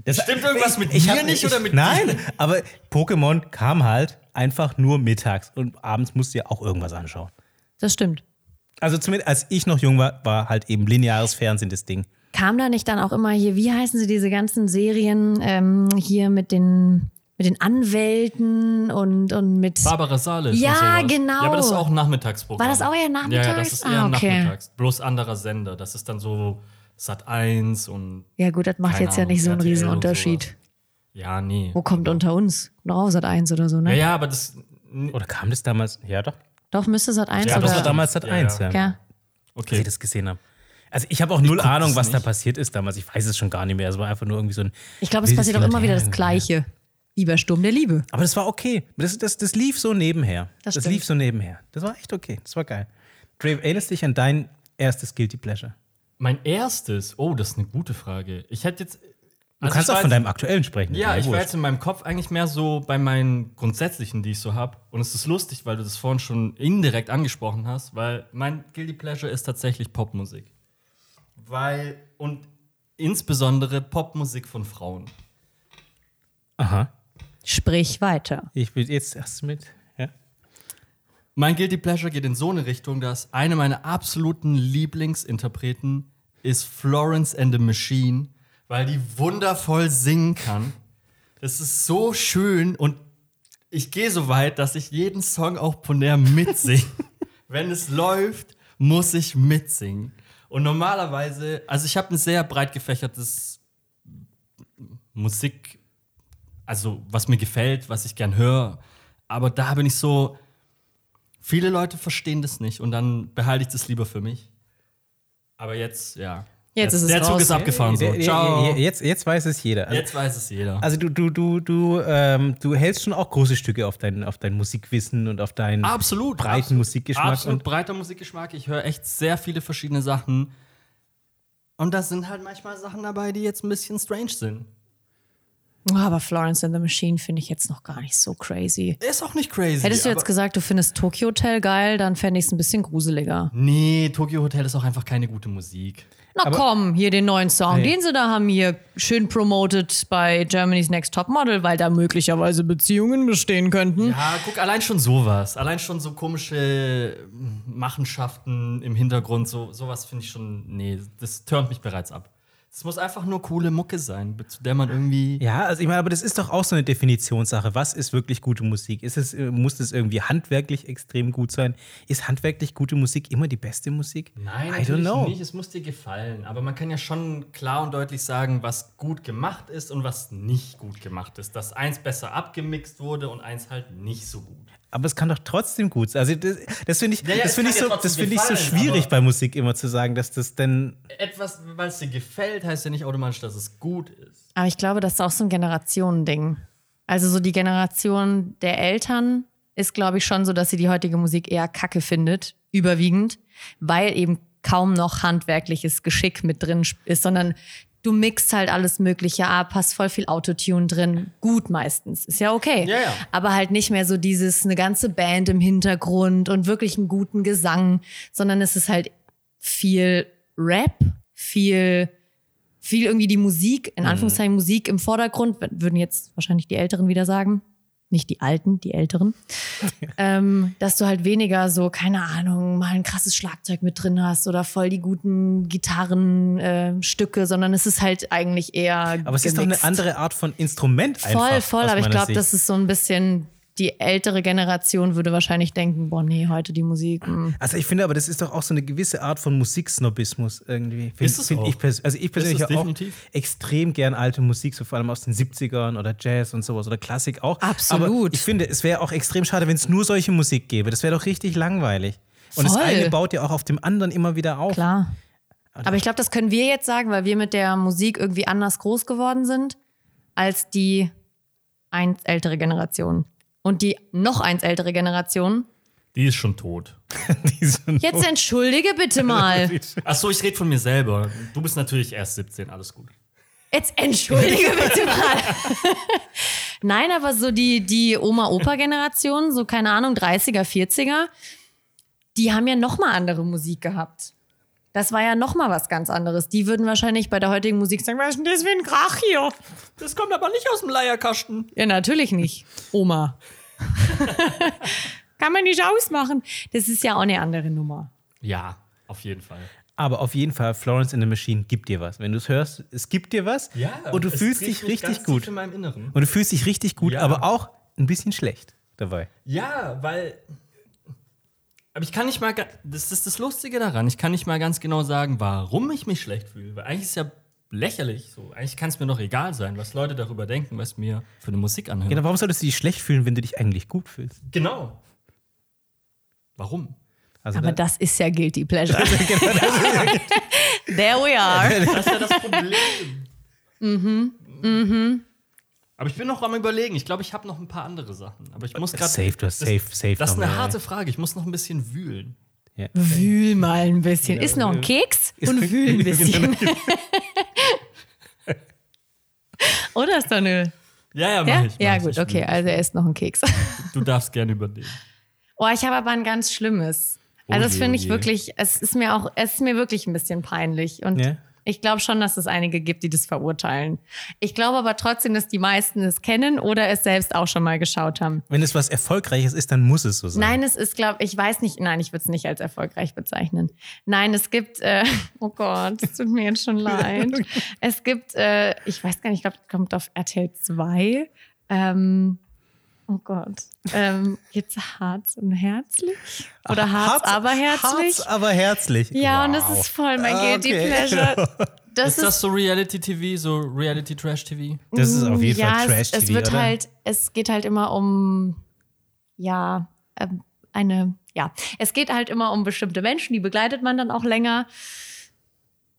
A: Das,
C: Stimmt irgendwas mit
A: ich
C: mir
A: hab-
C: nicht
A: ich,
C: oder mit
A: Nein,
C: dir?
A: aber Pokémon kam halt einfach nur mittags und abends musst du ja auch irgendwas anschauen.
D: Das stimmt.
A: Also zumindest als ich noch jung war, war halt eben lineares Fernsehen das Ding.
D: Kam da nicht dann auch immer hier, wie heißen sie diese ganzen Serien ähm, hier mit den, mit den Anwälten und, und mit.
C: Barbara Salisch.
D: Ja, genau.
C: Ja, aber das ist auch ein Nachmittagsprogramm.
D: War das auch eher
C: Ja, ja,
D: nachmittags?
C: das ist eher
D: Ah, okay.
C: nachmittags. Bloß anderer Sender. Das ist dann so Sat 1 und.
D: Ja, gut, das macht jetzt ja
C: Ahnung,
D: nicht so einen Riesenunterschied.
C: sowas. Ja, nee.
D: Wo kommt unter uns? Noch Sat 1 oder so, ne?
C: Ja, ja, aber das.
A: Oder kam das damals? Ja, doch.
D: Doch, müsste Sat 1
C: Ja,
D: oder.
A: Das war damals Sat
C: Ja,
A: 1, ja.
C: ja.
D: ja.
C: Okay.
A: ich das gesehen habe. Also ich habe auch null
C: guck
A: Ahnung, was da
C: nicht.
A: passiert ist damals. Ich weiß es schon gar nicht mehr. Es war einfach nur irgendwie so ein.
D: Ich glaube, es passiert auch immer wieder das. Gleiche. Wie bei Sturm der Liebe.
A: Aber das war okay. Das, das, das lief so nebenher.
D: Das
A: Das, lief so nebenher. Das war echt okay. Das war geil. Dave, erinnerst dich an dein erstes Guilty Pleasure?
C: Mein erstes. Oh, das ist eine gute Frage. Ich hätte jetzt.
A: Du kannst auch von deinem aktuellen sprechen.
C: Ja, ich war jetzt in meinem Kopf eigentlich mehr so bei meinen grundsätzlichen, die ich so habe. Und es ist lustig, weil du das vorhin schon indirekt angesprochen hast, weil mein Guilty Pleasure ist tatsächlich Popmusik. Weil, und insbesondere Popmusik von Frauen.
A: Aha.
D: Sprich weiter.
A: Ich will jetzt erst mit. Ja.
C: Mein Guilty Pleasure geht in so eine Richtung, dass eine meiner absoluten Lieblingsinterpreten ist Florence and the Machine, weil die wundervoll singen kann. Das ist so schön und ich gehe so weit, dass ich jeden Song auch von der mitsinge. [laughs] Wenn es läuft, muss ich mitsingen. Und normalerweise, also ich habe ein sehr breit gefächertes Musik, also was mir gefällt, was ich gern höre. Aber da bin ich so, viele Leute verstehen das nicht und dann behalte ich das lieber für mich. Aber jetzt, ja.
D: Jetzt ist es
C: Der Zug
D: raus.
C: ist abgefahren. So. Ciao.
A: Jetzt, jetzt weiß es jeder. Also,
C: Jetzt weiß es jeder.
A: also du, du, du, du, ähm, du hältst schon auch große Stücke auf dein, auf dein Musikwissen und auf deinen
C: Absolut.
A: breiten
C: absolut.
A: Musikgeschmack.
C: Absolut
A: Und
C: breiter Musikgeschmack. Ich höre echt sehr viele verschiedene Sachen. Und da sind halt manchmal Sachen dabei, die jetzt ein bisschen strange sind.
D: Oh, aber Florence and the Machine finde ich jetzt noch gar nicht so crazy.
C: Ist auch nicht crazy.
D: Hättest du jetzt gesagt, du findest Tokyo Hotel geil, dann fände ich es ein bisschen gruseliger.
C: Nee, Tokyo Hotel ist auch einfach keine gute Musik.
D: Na komm, hier den neuen Song,
A: Nee.
D: den sie da haben hier schön promoted bei Germany's Next Top Model, weil da möglicherweise Beziehungen bestehen könnten.
C: Ja, guck, allein schon sowas. Allein schon so komische Machenschaften im Hintergrund, so, sowas finde ich schon. Nee, das turnt mich bereits ab. Es muss einfach nur coole Mucke sein, zu der man irgendwie.
A: ja, also ich meine, aber das ist doch auch so eine Definitionssache. Was ist wirklich gute Musik? Ist es, äh, muss es irgendwie handwerklich extrem gut sein? Ist handwerklich gute Musik immer die beste Musik?
C: Nein,
A: I don't know.
C: nicht. Es muss dir gefallen. Aber man kann ja schon klar und deutlich sagen, was gut gemacht ist und was nicht gut gemacht ist. Dass eins besser abgemixt wurde und eins halt nicht so gut.
A: Aber es kann doch trotzdem gut sein. Also das, das finde ich,
C: Ja, ja,
A: das
C: kann
A: ich, so, das finde ich so schwierig bei Musik immer zu sagen, dass das denn.
C: Etwas, weil es dir gefällt, heißt ja nicht automatisch, dass es gut ist.
D: Aber ich glaube, das ist auch so ein Generationending. Also so die Generation der Eltern ist, glaube ich, schon so, dass sie die heutige Musik eher kacke findet, überwiegend, weil eben kaum noch handwerkliches Geschick mit drin ist, sondern du mixt halt alles Mögliche ab, hast voll viel Autotune drin, gut meistens, ist ja okay.
C: Ja, ja.
D: Aber halt nicht mehr so dieses, eine ganze Band im Hintergrund und wirklich einen guten Gesang, sondern es ist halt viel Rap, viel viel irgendwie die Musik, in Anführungszeichen Musik im Vordergrund, würden jetzt wahrscheinlich die Älteren wieder sagen. Nicht die Alten, die Älteren. [laughs] ähm, dass du halt weniger so, keine Ahnung, mal ein krasses Schlagzeug mit drin hast oder voll die guten Gitarrenstücke, äh, sondern es ist halt eigentlich eher.
A: Aber es ist doch eine
D: gemixt.
A: andere Art von Instrument einfach.
D: Voll, voll, aber ich glaube, das ist so ein bisschen. Die ältere Generation würde wahrscheinlich denken, boah, nee, heute die Musik. mm.
A: Also ich finde aber, das ist doch auch so eine gewisse Art von Musiksnobismus irgendwie. Find,
C: Ist es
A: find
C: auch.
A: ich also ich persönlich
C: es
A: höre auch extrem gern alte Musik, so vor allem aus den 70ern oder Jazz und sowas oder Klassik auch.
D: Absolut.
A: Aber ich finde, es wäre auch extrem schade, wenn es nur solche Musik gäbe. Das wäre doch richtig langweilig. Und das
D: Voll.
A: eine baut ja auch auf dem anderen immer wieder auf.
D: Klar. Aber ich glaube, das können wir jetzt sagen, weil wir mit der Musik irgendwie anders groß geworden sind als die ältere Generation. Und die noch eins ältere Generation.
C: Die ist schon tot. [laughs]
D: Jetzt entschuldige bitte [laughs] mal.
C: Achso, ich rede von mir selber. Du bist natürlich erst 17, alles gut.
D: Jetzt entschuldige bitte mal. [laughs] Nein, aber so die, die Oma-Opa-Generation, so keine Ahnung, 30er, 40er, die haben ja noch mal andere Musik gehabt. Das war ja noch mal was ganz anderes. Die würden wahrscheinlich bei der heutigen Musik sagen, was ist denn das für ein Krach hier?
C: Das kommt aber nicht aus dem Leierkasten.
D: Ja, natürlich nicht. Oma. [laughs] Kann man nicht ausmachen. Das ist ja auch eine andere Nummer.
C: Ja, auf jeden Fall.
A: Aber auf jeden Fall, Florence in the Machine gibt dir was. Wenn du es hörst, es gibt dir was und du
C: es
A: fühlst dich richtig gut.
C: tief in meinem Inneren.
A: Und du fühlst dich richtig gut,
C: Ja.
A: aber auch ein bisschen schlecht dabei.
C: Ja, weil. Aber ich kann nicht mal. Das ist das Lustige daran. Ich kann nicht mal ganz genau sagen, warum ich mich schlecht fühle. Weil eigentlich ist ja lächerlich so. Eigentlich kann es mir doch egal sein, was Leute darüber denken, was mir für eine Musik anhört.
A: Genau, warum solltest du dich schlecht fühlen, wenn du dich eigentlich gut fühlst?
C: Genau. Warum?
A: Also
D: Aber
A: da-
D: das ist ja Guilty Pleasure. [laughs] There we are. [laughs]
C: Das ist ja das Problem. mhm, mhm. Aber ich bin noch am überlegen. Ich glaube, ich habe noch ein paar andere Sachen. Aber ich muss gerade.
A: Safe, du hast safe, safe.
C: Das ist eine harte Frage. Ich muss noch ein bisschen wühlen.
A: Ja.
D: Wühl mal ein bisschen. Ist noch ein Keks und wühl ein bisschen. Oder ist da eine.
C: Ja, ja, mach
D: Ja,
C: ich. mach
D: ja
C: ich.
D: gut,
C: Ich
D: okay, also er isst noch einen Keks. [laughs]
C: Du darfst gerne übernehmen.
D: Oh, ich habe aber ein ganz schlimmes.
C: Oh
D: Also das
C: je,
D: finde
C: oh
D: ich
C: je.
D: wirklich, es ist mir auch, es ist mir wirklich ein bisschen peinlich. Und
A: Ja.
D: Ich glaube schon, dass es einige gibt, die das verurteilen. Ich glaube aber trotzdem, dass die meisten es kennen oder es selbst auch schon mal geschaut haben.
A: Wenn es was Erfolgreiches ist, dann muss es so sein.
D: Nein, es ist, glaube ich, weiß nicht, nein, ich würde es nicht als erfolgreich bezeichnen. Nein, es gibt, äh, [laughs] oh Gott, es tut mir jetzt schon [laughs] leid. Es gibt, äh, ich weiß gar nicht, ich glaube, kommt auf RTL 2. Ähm, oh Gott. Ähm, jetzt Harz und herzlich? Oder Harz, aber herzlich?
A: Harz, aber herzlich.
D: ja, und
A: Wow.
D: das ist voll mein Guilty
A: Okay.
D: Pleasure. [laughs] Das
C: Ist das so Reality-TV, so Reality-Trash-TV?
A: Das ist auf jeden
D: ja,
A: Fall
D: es,
A: Trash-TV,
D: es wird
A: oder?
D: halt, es geht halt immer um, ja, ähm, eine, ja, es geht halt immer um bestimmte Menschen, die begleitet man dann auch länger.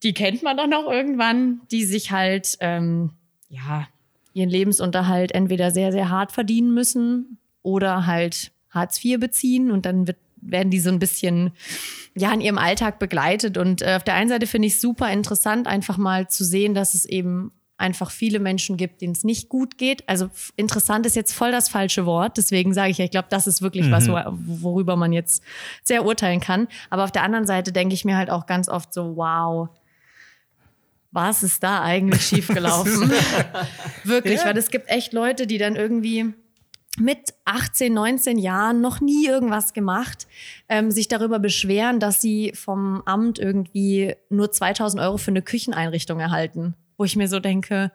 D: Die kennt man dann auch irgendwann, die sich halt, ähm, ja, ihren Lebensunterhalt entweder sehr, sehr hart verdienen müssen oder halt Hartz IV beziehen und dann wird, werden die so ein bisschen ja, in ihrem Alltag begleitet. Und äh, auf der einen Seite finde ich es super interessant, einfach mal zu sehen, dass es eben einfach viele Menschen gibt, denen es nicht gut geht. Also interessant ist jetzt voll das falsche Wort. Deswegen sage ich ja, ich glaube, das ist wirklich was, wo, worüber man jetzt sehr urteilen kann. Aber auf der anderen Seite denke ich mir halt auch ganz oft so, wow, was ist da eigentlich schiefgelaufen? [laughs] Wirklich, weil es gibt echt Leute, die dann irgendwie mit 18, 19 Jahren noch nie irgendwas gemacht, ähm, sich darüber beschweren, dass sie vom Amt irgendwie nur 2000 Euro für eine Kücheneinrichtung erhalten. Wo ich mir so denke,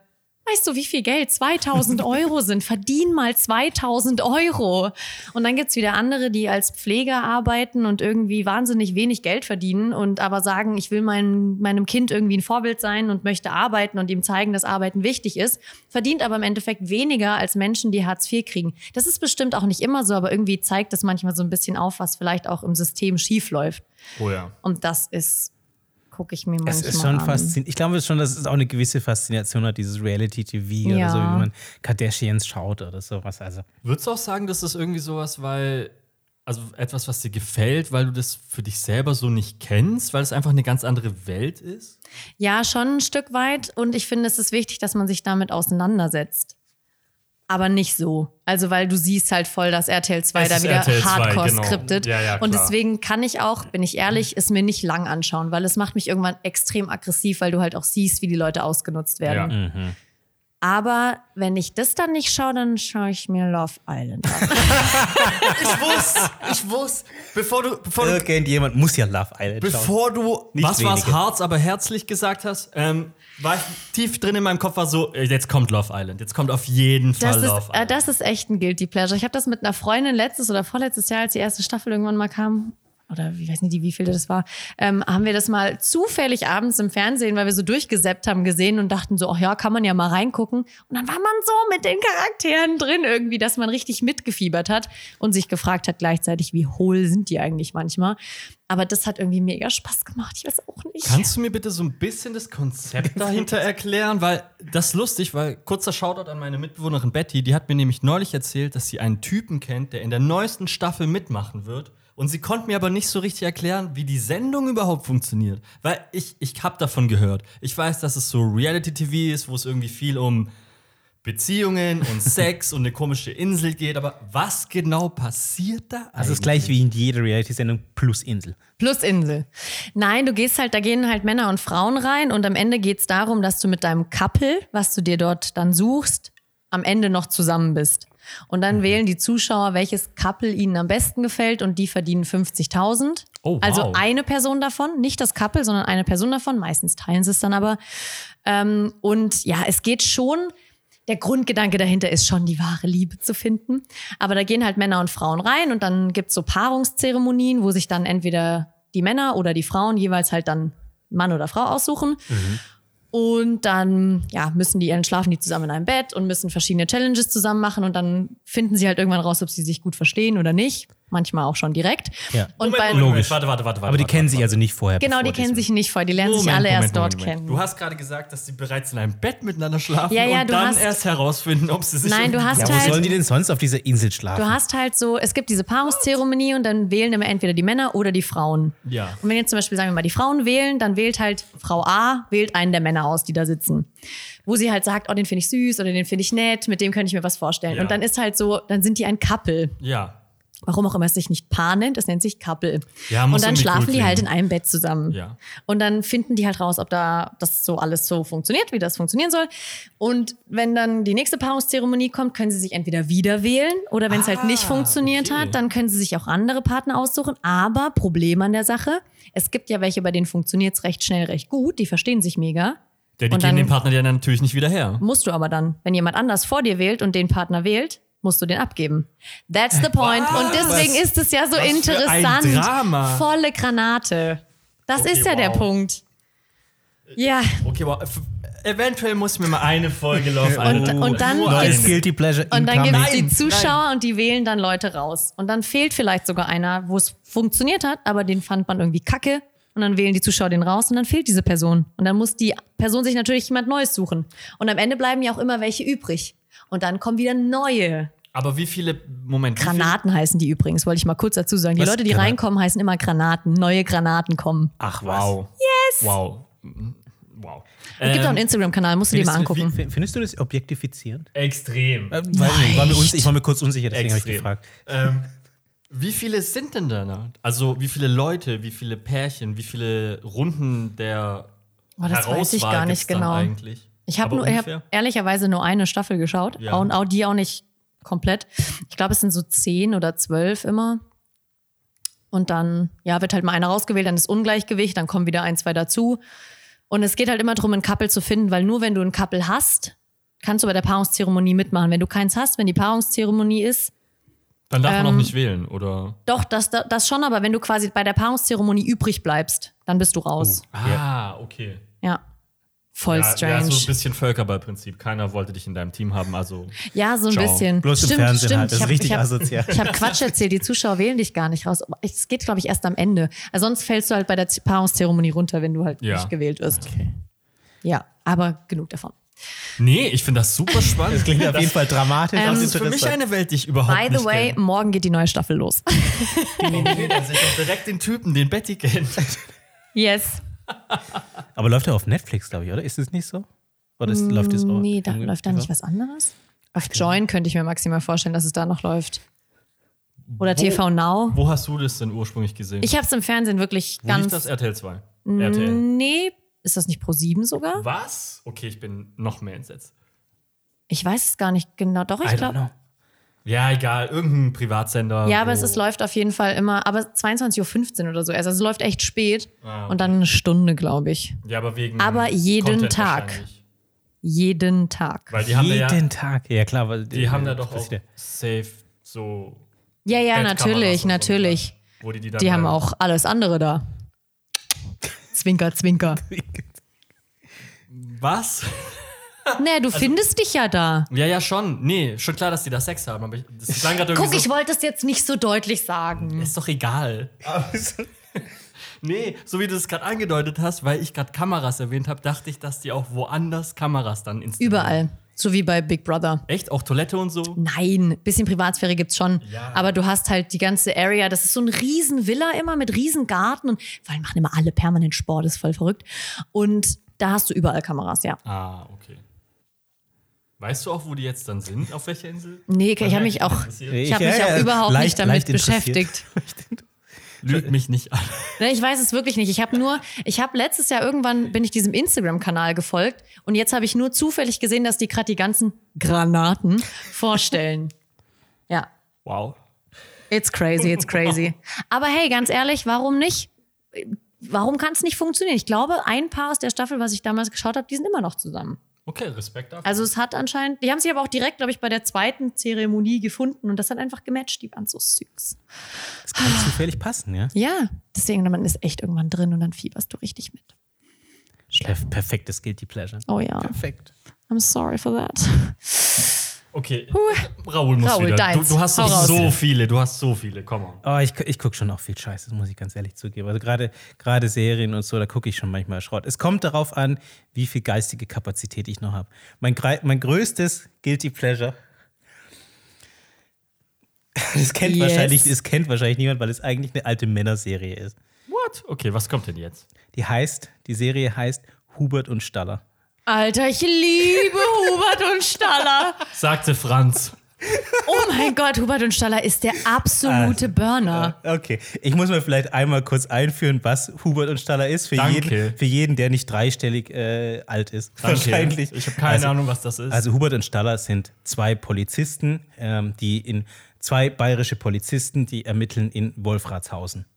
D: weißt du, wie viel Geld 2000 Euro sind? Verdien mal 2000 Euro. Und dann gibt's wieder andere, die als Pfleger arbeiten und irgendwie wahnsinnig wenig Geld verdienen und aber sagen, ich will mein, meinem Kind irgendwie ein Vorbild sein und möchte arbeiten und ihm zeigen, dass Arbeiten wichtig ist, verdient aber im Endeffekt weniger als Menschen, die Hartz IV kriegen. Das ist bestimmt auch nicht immer so, aber irgendwie zeigt das manchmal so ein bisschen auf, was vielleicht auch im System schief läuft.
C: Oh ja.
D: Und das ist, gucke ich mir manchmal
A: Es ist schon
D: an.
A: faszinierend. Ich glaube schon, dass es auch eine gewisse Faszination hat, dieses Reality-TV oder
D: Ja.
A: so, wie man Kardashians schaut oder sowas. Also,
C: Würdest du auch sagen, dass das irgendwie sowas, weil, also etwas, was dir gefällt, weil du das für dich selber so nicht kennst, weil es einfach eine ganz andere Welt ist?
D: Ja, schon ein Stück weit. Und ich finde, es ist wichtig, dass man sich damit auseinandersetzt. Aber nicht so. Also, weil du siehst halt voll, dass RTL 2
C: Es
D: da wieder
C: RTL 2,
D: hardcore
C: genau.
D: skriptet.
C: Ja, ja,
D: und deswegen kann ich auch, bin ich ehrlich, es mir nicht lang anschauen, weil es macht mich irgendwann extrem aggressiv, weil du halt auch siehst, wie die Leute ausgenutzt werden. Aber wenn ich das dann nicht schaue, dann schaue ich mir Love Island an. [laughs]
C: Ich wusste, ich wusste, bevor du, bevor du,
A: irgendjemand muss ja Love Island schauen.
C: bevor du,
A: Nicht
C: was war's,
A: wenige.
C: Harz, aber herzlich gesagt hast, ähm, war ich tief drin in meinem Kopf, war so, äh, jetzt kommt Love Island, jetzt kommt auf jeden Fall
D: Das ist,
C: Love
D: äh,
C: Island.
D: das ist echt ein Guilty Pleasure. Ich habe das mit einer Freundin letztes oder vorletztes Jahr, als die erste Staffel irgendwann mal kam, oder ich weiß nicht, wie viel das war, ähm, haben wir das mal zufällig abends im Fernsehen, weil wir so durchgesäppt haben, gesehen und dachten so, ach ja, kann man ja mal reingucken. Und dann war man so mit den Charakteren drin irgendwie, dass man richtig mitgefiebert hat und sich gefragt hat gleichzeitig, wie hohl sind die eigentlich manchmal. Aber das hat irgendwie mega Spaß gemacht. Ich weiß auch nicht.
C: Kannst du mir bitte so ein bisschen das Konzept dahinter [laughs] erklären? Weil das ist lustig, weil kurzer Shoutout an meine Mitbewohnerin Betty, die hat mir nämlich neulich erzählt, dass sie einen Typen kennt, der in der neuesten Staffel mitmachen wird. Und sie konnte mir aber nicht so richtig erklären, wie die Sendung überhaupt funktioniert. Weil ich, ich habe davon gehört. Ich weiß, dass es so Reality-TV ist, wo es irgendwie viel um Beziehungen und [laughs] Sex und eine komische Insel geht. Aber was genau passiert da?
A: Das ist gleich wie in jeder Reality-Sendung plus Insel.
D: Plus Insel. Nein, du gehst halt, da gehen halt Männer und Frauen rein und am Ende geht's darum, dass du mit deinem Couple, was du dir dort dann suchst, am Ende noch zusammen bist. Und dann wählen die Zuschauer, welches Couple ihnen am besten gefällt und die verdienen 50.000.
C: Oh, wow.
D: Also eine Person davon, nicht das Couple, sondern eine Person davon. Meistens teilen sie es dann aber. Ähm, und ja, es geht schon. Der Grundgedanke dahinter ist schon, die wahre Liebe zu finden. Aber da gehen halt Männer und Frauen rein und dann gibt's so Paarungszeremonien, wo sich dann entweder die Männer oder die Frauen jeweils halt dann Mann oder Frau aussuchen. Und dann ja, müssen die, dann schlafen die zusammen in einem Bett und müssen verschiedene Challenges zusammen machen und dann finden sie halt irgendwann raus, ob sie sich gut verstehen oder nicht. Manchmal auch schon direkt.
A: Ja.
D: Und bei,
A: Logisch.
C: Warte, warte, warte, warte.
A: Aber die
C: warte,
A: kennen
C: warte,
A: sich also nicht vorher.
D: genau, die kennen sich nicht vorher, die lernen sich
C: Moment,
D: alle erst
C: Moment,
D: dort
C: Moment, Moment.
D: kennen.
C: Du hast gerade gesagt, dass sie bereits in einem Bett miteinander schlafen
D: Ja, ja,
C: und
D: du
C: dann
D: hast-
C: erst herausfinden, ob sie sich
D: Nein, du hast
A: Ja, wo
D: halt-
A: sollen die denn sonst auf dieser Insel schlafen?
D: Du hast halt so, es gibt diese Paarungszeremonie und dann wählen immer entweder die Männer oder die Frauen.
C: Ja.
D: Und wenn jetzt zum Beispiel, sagen wir mal, die Frauen wählen, dann wählt halt Frau A, wählt einen der Männer aus, die da sitzen. Wo sie halt sagt, oh, den finde ich süß oder den finde ich nett, mit dem könnte ich mir was vorstellen.
C: Ja.
D: Und dann ist halt so, dann sind die ein Couple.
C: Ja.
D: Warum auch immer es sich nicht Paar nennt, es nennt sich Couple.
C: Ja,
D: und dann schlafen
C: cool
D: die halt in einem Bett zusammen.
C: Ja.
D: Und dann finden die halt raus, ob da das so alles so funktioniert, wie das funktionieren soll. Und wenn dann die nächste Paarungszeremonie kommt, können sie sich entweder wieder wählen oder wenn es halt nicht funktioniert
C: okay.
D: hat, dann können sie sich auch andere Partner aussuchen. Aber Problem an der Sache, es gibt ja welche, bei denen funktioniert es recht schnell, recht gut, die verstehen sich mega.
C: Ja, die
D: Und
C: geben den Partner ja natürlich nicht wieder her.
D: Musst du aber dann, wenn jemand anders vor dir wählt und den Partner wählt, musst du den abgeben. That's the point. Und deswegen ist es ja so
C: was für ein
D: interessant.
C: Drama.
D: Volle Granate. Das
C: Okay,
D: ist ja der
C: wow.
D: Punkt. Ja.
C: Okay, aber f- eventuell muss mir mal eine Folge [laughs] Love
D: Und- und dann
A: Pleasure
D: Und dann gibt es die
C: Nein,
D: Zuschauer und die wählen dann Leute raus. Und dann fehlt vielleicht sogar einer, wo es funktioniert hat, aber den fand man irgendwie kacke. Und dann wählen die Zuschauer den raus und dann fehlt diese Person. Und dann muss die Person sich natürlich jemand Neues suchen. Und am Ende bleiben ja auch immer welche übrig. Und dann kommen wieder neue.
C: Aber wie viele, Moment, wie
D: Granaten heißen die übrigens, wollte ich mal kurz dazu sagen. Die
A: Was?
D: Leute, die
A: Granaten?
D: reinkommen, heißen immer Granaten. Neue Granaten kommen.
A: Ach
C: Viel,
A: was.
C: wow. Yes. Wow. Wow.
D: Es gibt auch einen
C: Ähm,
D: Instagram-Kanal, musst du dir mal angucken.
A: wie- findest du das objektifizierend?
C: Extrem.
A: Äh, war mir uns, ich war mir kurz unsicher, deswegen habe ich gefragt.
C: Ähm, wie viele sind denn da? Also wie viele Leute, wie viele Pärchen, wie viele Runden der
D: Oh, das weiß ich
C: Herauswahl
D: gar nicht genau.
C: Eigentlich?
D: Ich habe
C: Aber
D: nur, ich hab ehrlicherweise nur eine Staffel geschaut
C: Ja.
D: und auch die auch nicht komplett. Ich glaube, es sind so zehn oder zwölf immer. Und dann, ja, wird halt mal einer rausgewählt, dann ist Ungleichgewicht, dann kommen wieder ein, zwei dazu. Und es geht halt immer darum, ein Couple zu finden, weil nur wenn du ein Couple hast, kannst du bei der Paarungszeremonie mitmachen. Wenn du keins hast, wenn die Paarungszeremonie ist,
C: Dann darf man auch
D: ähm,
C: nicht wählen, oder?
D: doch, das, das schon, aber wenn du quasi bei der Paarungszeremonie übrig bleibst, dann bist du raus.
C: Ah, okay.
D: Ja. Voll
C: Ja,
D: strange.
C: ja, so ein bisschen Völkerballprinzip. Keiner wollte dich in deinem Team haben, also.
D: Ja, so ein
C: Ciao.
D: bisschen.
A: Bloß im
D: stimmt,
A: Fernsehen
D: stimmt.
A: halt. Das
D: Ich
A: ist richtig
D: ich hab,
A: asozial.
D: Ich habe Quatsch erzählt, die Zuschauer wählen dich gar nicht raus. Aber Es geht, glaube ich, erst am Ende. Also sonst fällst du halt bei der Paarungszeremonie runter, wenn du halt
C: Ja.
D: nicht gewählt wirst. Ja, aber genug davon.
C: Nee, ich finde das super [laughs] spannend.
A: Das klingt auf jeden Fall dramatisch.
D: Ähm,
C: Das ist für mich eine Welt, die ich überhaupt
D: By
C: nicht
D: the way,
C: kenne.
D: morgen geht die neue Staffel los.
C: Okay, dann sehe ich auch direkt den Typen, den Betty kennt.
D: yes. [laughs]
A: Aber läuft er auf Netflix, glaube ich, oder? Ist es nicht so? Oder ist, läuft es auch?
D: Mm, Nee, da läuft da nicht was anderes. Auf Join könnte ich mir maximal vorstellen, dass es da noch läuft. Oder TV Now.
C: Wo hast du das denn ursprünglich gesehen?
D: Ich habe es im Fernsehen wirklich
C: Wo
D: ganz.
C: das? RTL 2. RTL.
D: Nee, ist das nicht Pro 7 sogar?
C: Was? Okay, ich bin noch mehr entsetzt.
D: Ich weiß es gar nicht genau. Doch, ich glaube.
C: Ja, egal, irgendein Privatsender.
D: Ja, aber
C: wo-
D: es ist, läuft auf jeden Fall immer, aber 22.15 Uhr oder so. Also es läuft echt spät.
C: Ah, okay.
D: Und dann eine Stunde, glaube ich.
C: Ja, aber wegen.
D: Aber jeden
C: Content
D: Tag. Jeden Tag.
C: Weil die haben da ja,
A: Jeden Tag. Ja, klar. Weil,
C: die haben da doch auch safe so.
D: Ja, ja, natürlich,
C: so,
D: natürlich.
C: Wo die, die, dann
D: Die haben
C: halt-
D: auch alles andere da. [laughs] Zwinker, zwinker.
C: Was? [laughs]
D: Nee,
C: Also
D: du findest dich ja da.
C: Ja, ja, schon. Nee, schon klar, dass die da Sex haben. Aber ich, das klang
D: Guck, ich
C: so,
D: wollte es jetzt nicht so deutlich sagen.
C: Ist doch egal. [laughs] nee, so wie du es gerade angedeutet hast, weil ich gerade Kameras erwähnt habe, dachte ich, dass die auch woanders Kameras dann installieren.
D: Überall. So wie bei Big Brother.
C: Echt? Auch Toilette und so?
D: Nein, bisschen Privatsphäre gibt's schon.
C: Ja.
D: Aber du hast halt die ganze Area, das ist so ein riesen Villa immer mit riesen Garten und vor allem machen immer alle permanent Sport, ist voll verrückt. Und da hast du überall Kameras, ja.
C: Ah, okay. Weißt du auch, wo die jetzt dann sind? Auf welcher Insel?
D: Nee, ich habe mich auch, ich habe mich
A: Ja,
D: auch
A: ja,
D: überhaupt
A: leicht-
D: nicht damit beschäftigt. [laughs]
C: Lügt mich nicht an.
D: Ne, Ich weiß es wirklich nicht. Ich habe nur, ich habe letztes Jahr irgendwann bin ich diesem Instagram-Kanal gefolgt und jetzt habe ich nur zufällig gesehen, dass die gerade die ganzen Granaten vorstellen. Ja,
C: Wow.
D: it's crazy, it's crazy. Aber hey, ganz ehrlich, warum nicht? Warum kann es nicht funktionieren? Ich glaube, ein Paar aus der Staffel, was ich damals geschaut habe, die sind immer noch zusammen.
C: Okay, Respekt dafür.
D: Also es hat anscheinend, die haben sich aber auch direkt, glaube ich, bei der zweiten Zeremonie gefunden und das hat einfach gematcht. Die waren so süß.
A: Das kann zufällig passen, ja?
D: Ja, deswegen, man ist echt irgendwann drin und dann fieberst du richtig mit.
A: Perf- Perfektes Guilty Pleasure.
D: Oh ja,
A: Perfekt.
D: I'm sorry for that.
C: Okay. Raoul muss
D: Raoul,
C: wieder. Du,
D: deins.
C: du hast
D: Hau raus.
C: so viele, du hast so viele. Komm on.
A: Oh, ich, ich gucke schon auch viel Scheiße, das muss ich ganz ehrlich zugeben. Also gerade gerade Serien und so, da gucke ich schon manchmal Schrott. Es kommt darauf an, wie viel geistige Kapazität ich noch habe. Mein, mein größtes Guilty Pleasure. [laughs] Das kennt,
D: Yes.
A: wahrscheinlich, das kennt wahrscheinlich niemand, weil es eigentlich eine alte Männerserie ist.
C: What? Okay, was kommt denn jetzt?
A: Die heißt, die Serie heißt Hubert und Staller.
D: Alter, ich liebe Hubert und Staller.
C: Sagte Franz.
D: Oh mein Gott, Hubert und Staller ist der absolute Burner.
A: Okay, ich muss mal vielleicht einmal kurz einführen, was Hubert und Staller ist, für,
C: Danke.
A: jeden, für jeden, der nicht dreistellig äh, alt ist.
C: Danke.
A: Wahrscheinlich.
C: Ich habe keine
A: also,
C: Ahnung, was das ist.
A: Also Hubert und Staller sind zwei Polizisten, ähm, die in zwei bayerische Polizisten, die ermitteln in Wolfratshausen.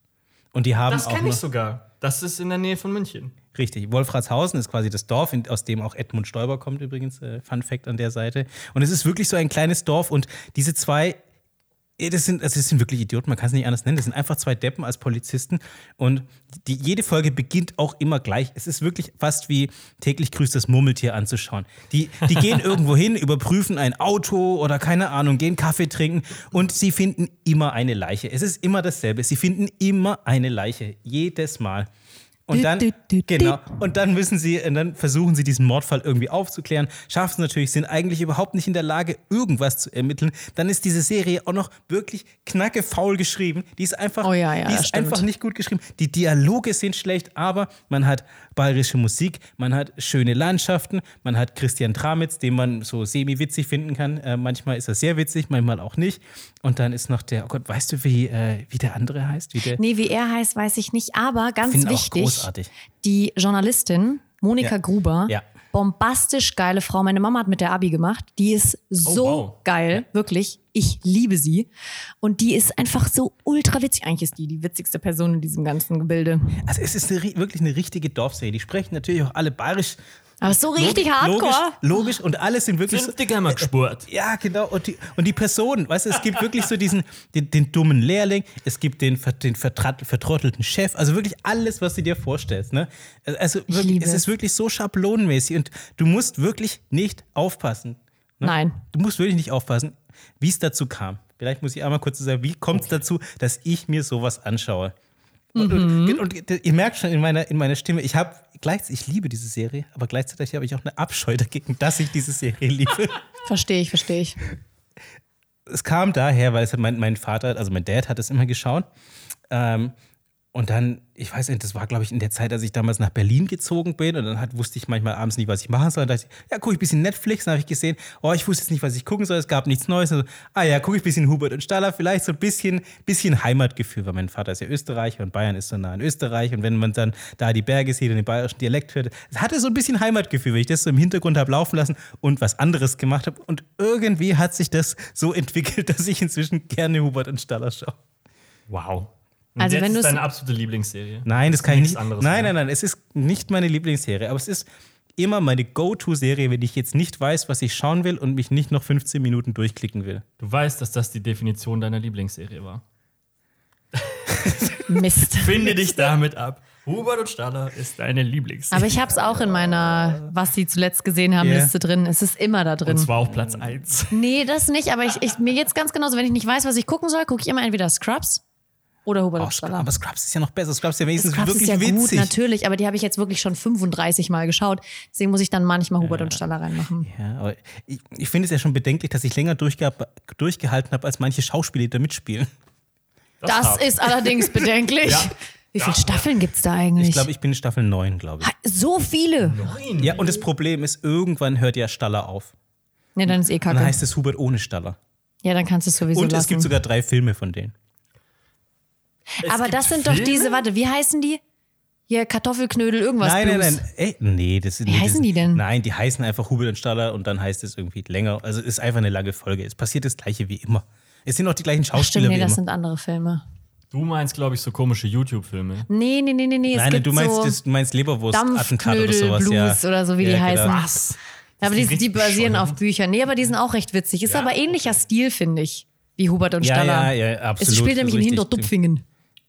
A: Und die haben
C: das kenne ich sogar. Das ist in der Nähe von München.
A: Richtig, Wolfratshausen ist quasi das Dorf, aus dem auch Edmund Stoiber kommt übrigens. Äh, Fun Fact an der Seite. Und es ist wirklich so ein kleines Dorf und diese zwei, das sind, also das sind wirklich Idioten, man kann es nicht anders nennen. Das sind einfach zwei Deppen als Polizisten und die, jede Folge beginnt auch immer gleich. Es ist wirklich fast wie täglich grüßt das Murmeltier anzuschauen. Die, die gehen [laughs] irgendwo hin, überprüfen ein Auto oder keine Ahnung, gehen Kaffee trinken und sie finden immer eine Leiche. Es ist immer dasselbe. Sie finden immer eine Leiche. Jedes Mal. Und dann, genau, und dann müssen sie, und dann versuchen sie diesen Mordfall irgendwie aufzuklären, schaffen es natürlich, sind eigentlich überhaupt nicht in der Lage, irgendwas zu ermitteln. Dann ist diese Serie auch noch wirklich knacke faul geschrieben. Die ist einfach,
D: Oh ja, ja,
A: die ist
D: stimmt.
A: einfach nicht gut geschrieben. Die Dialoge sind schlecht, aber man hat bayerische Musik, man hat schöne Landschaften, man hat Christian Tramitz, den man so semi-witzig finden kann. Äh, manchmal ist er sehr witzig, manchmal auch nicht. Und dann ist noch der, oh Gott, weißt du, wie, äh, wie der andere heißt? Wie der,
D: Nee, wie er heißt, weiß ich nicht. Aber ganz wichtig,
A: großartig.
D: die Journalistin Monika
A: Ja.
D: Gruber,
A: Ja.
D: bombastisch geile Frau. Meine Mama hat mit der Abi gemacht. Die ist so
C: wow.
D: geil, wirklich. Ich liebe sie. Und die ist einfach so ultra witzig. Eigentlich ist die die witzigste Person in diesem ganzen Gebilde.
A: Also es ist eine, wirklich eine richtige Dorfserie. Die sprechen natürlich auch alle bayerisch.
D: Aber so richtig
A: Log-
D: hardcore.
A: Logisch, logisch und alle sind wirklich so,
C: Sind die gerne mal gespurt.
A: Ja, genau. Und die, und die Personen, weißt du, es gibt wirklich so diesen, den, den dummen Lehrling, es gibt den, den vertrat, vertrottelten Chef, also wirklich alles, was du dir vorstellst. Ne? Also wirklich,
D: liebe
A: es ist wirklich so schablonenmäßig und du musst wirklich nicht aufpassen. Ne?
D: Nein.
A: Du musst wirklich nicht aufpassen, wie es dazu kam. Vielleicht muss ich einmal kurz sagen, wie kommt es dazu, dass ich mir sowas anschaue? Und, und, und, ihr merkt schon in meiner, in meiner Stimme, ich habe gleichzeitig, ich liebe diese Serie, aber gleichzeitig habe ich auch eine Abscheu dagegen, dass ich diese Serie liebe. [laughs]
D: Verstehe ich, verstehe ich.
A: es kam daher, weil es mein, mein Vater, also mein Dad hat es immer geschaut. Ähm, und dann, ich weiß nicht, das war, glaube ich, in der Zeit, als ich damals nach Berlin gezogen bin. Und dann hat, wusste ich manchmal abends nicht, was ich machen soll. Dann dachte ich, ja, gucke ich ein bisschen Netflix. Dann habe ich gesehen, oh, ich wusste jetzt nicht, was ich gucken soll. Es gab nichts Neues. Also, ah ja, gucke ich ein bisschen Hubert und Staller. Vielleicht so ein bisschen, bisschen Heimatgefühl, weil mein Vater ist ja Österreicher und Bayern ist so nah in Österreich. Und wenn man dann da die Berge sieht und den bayerischen Dialekt hört, es hatte so ein bisschen Heimatgefühl, weil ich das so im Hintergrund habe laufen lassen und was anderes gemacht habe. Und irgendwie hat sich das so entwickelt, [laughs] dass ich inzwischen gerne Hubert und Staller schaue.
C: Wow. Und
D: Also
C: jetzt
D: wenn
C: ist deine absolute Lieblingsserie.
A: Nein, das kann ich
C: Nichts
A: nicht.
C: anderes
A: nein, nein, nein, es ist nicht meine Lieblingsserie, aber es ist immer meine Go-To-Serie, wenn ich jetzt nicht weiß, was ich schauen will und mich nicht noch 15 Minuten durchklicken will.
C: Du weißt, dass das die Definition deiner Lieblingsserie war. [laughs]
D: Mist.
C: Finde dich damit ab. Hubert und Staller ist deine Lieblingsserie.
D: Aber ich habe es auch in meiner, was sie zuletzt gesehen haben,
A: Ja.
D: Liste drin. Es ist immer da drin.
C: Und zwar auf Platz 1.
D: Nee, das nicht, aber ich, ich, mir geht's ganz genauso. Wenn ich nicht weiß, was ich gucken soll, gucke ich immer entweder Scrubs oder Hubert
A: Oh,
D: und
A: Scrubs,
D: Staller.
A: aber Scrubs ist ja noch besser. Scrubs ist ja wenigstens
D: Scrubs
A: wirklich
D: ist ja gut,
A: witzig.
D: natürlich, aber die habe ich jetzt wirklich schon 35 Mal geschaut. Deswegen muss ich dann manchmal Hubert und Staller reinmachen.
A: Ja, aber ich, ich finde es ja schon bedenklich, dass ich länger durchge durchgehalten habe, als manche Schauspieler, die da mitspielen.
D: Das ist allerdings bedenklich. [laughs]
C: Ja.
D: Wie viele Staffeln gibt's da eigentlich?
A: Ich glaube, ich bin in Staffel 9, glaube ich.
D: so viele.
A: Ja, und das Problem ist, irgendwann hört ja Staller auf.
D: Nee, dann ist eh
A: Und dann
D: kacke.
A: heißt es Hubert ohne Staller.
D: Ja, dann kannst du es sowieso
A: Und
D: lassen.
A: es gibt sogar drei Filme von denen.
D: Aber das sind doch diese, warte, wie heißen die? Hier Kartoffelknödel, irgendwas.
A: nein, nein,
D: Blues.
A: nein. Ey, nee, das sind
D: Wie
A: nee,
D: heißen
A: das,
D: die denn?
A: Nein, die heißen einfach Hubert und Staller und dann heißt es irgendwie länger. Also es ist einfach eine lange Folge. Es passiert das gleiche wie immer. Es sind auch die gleichen
D: Ach,
A: Schauspieler
D: stimmt, nee,
A: wie
D: das
A: immer.
D: sind andere Filme.
C: Du meinst, glaube ich, so komische YouTube-Filme.
D: Nee, nee, nee, nee, nee. es
A: Nein,
D: gibt
A: du meinst,
D: so
A: das, du meinst Leberwurst-Attentat oder sowas.
D: Dampfknödel-Blues
A: ja.
D: oder so, wie die
A: Ja, genau.
D: heißen.
C: Was?
D: Ja, aber die, die basieren auf Büchern. Nee, aber die sind auch recht witzig. Ist aber ähnlicher Stil, finde ich, wie Hubert und
A: Ja,
D: Staller.
A: ja, ja, absolut.
D: Es spielt nämlich in. Hintertupfingen.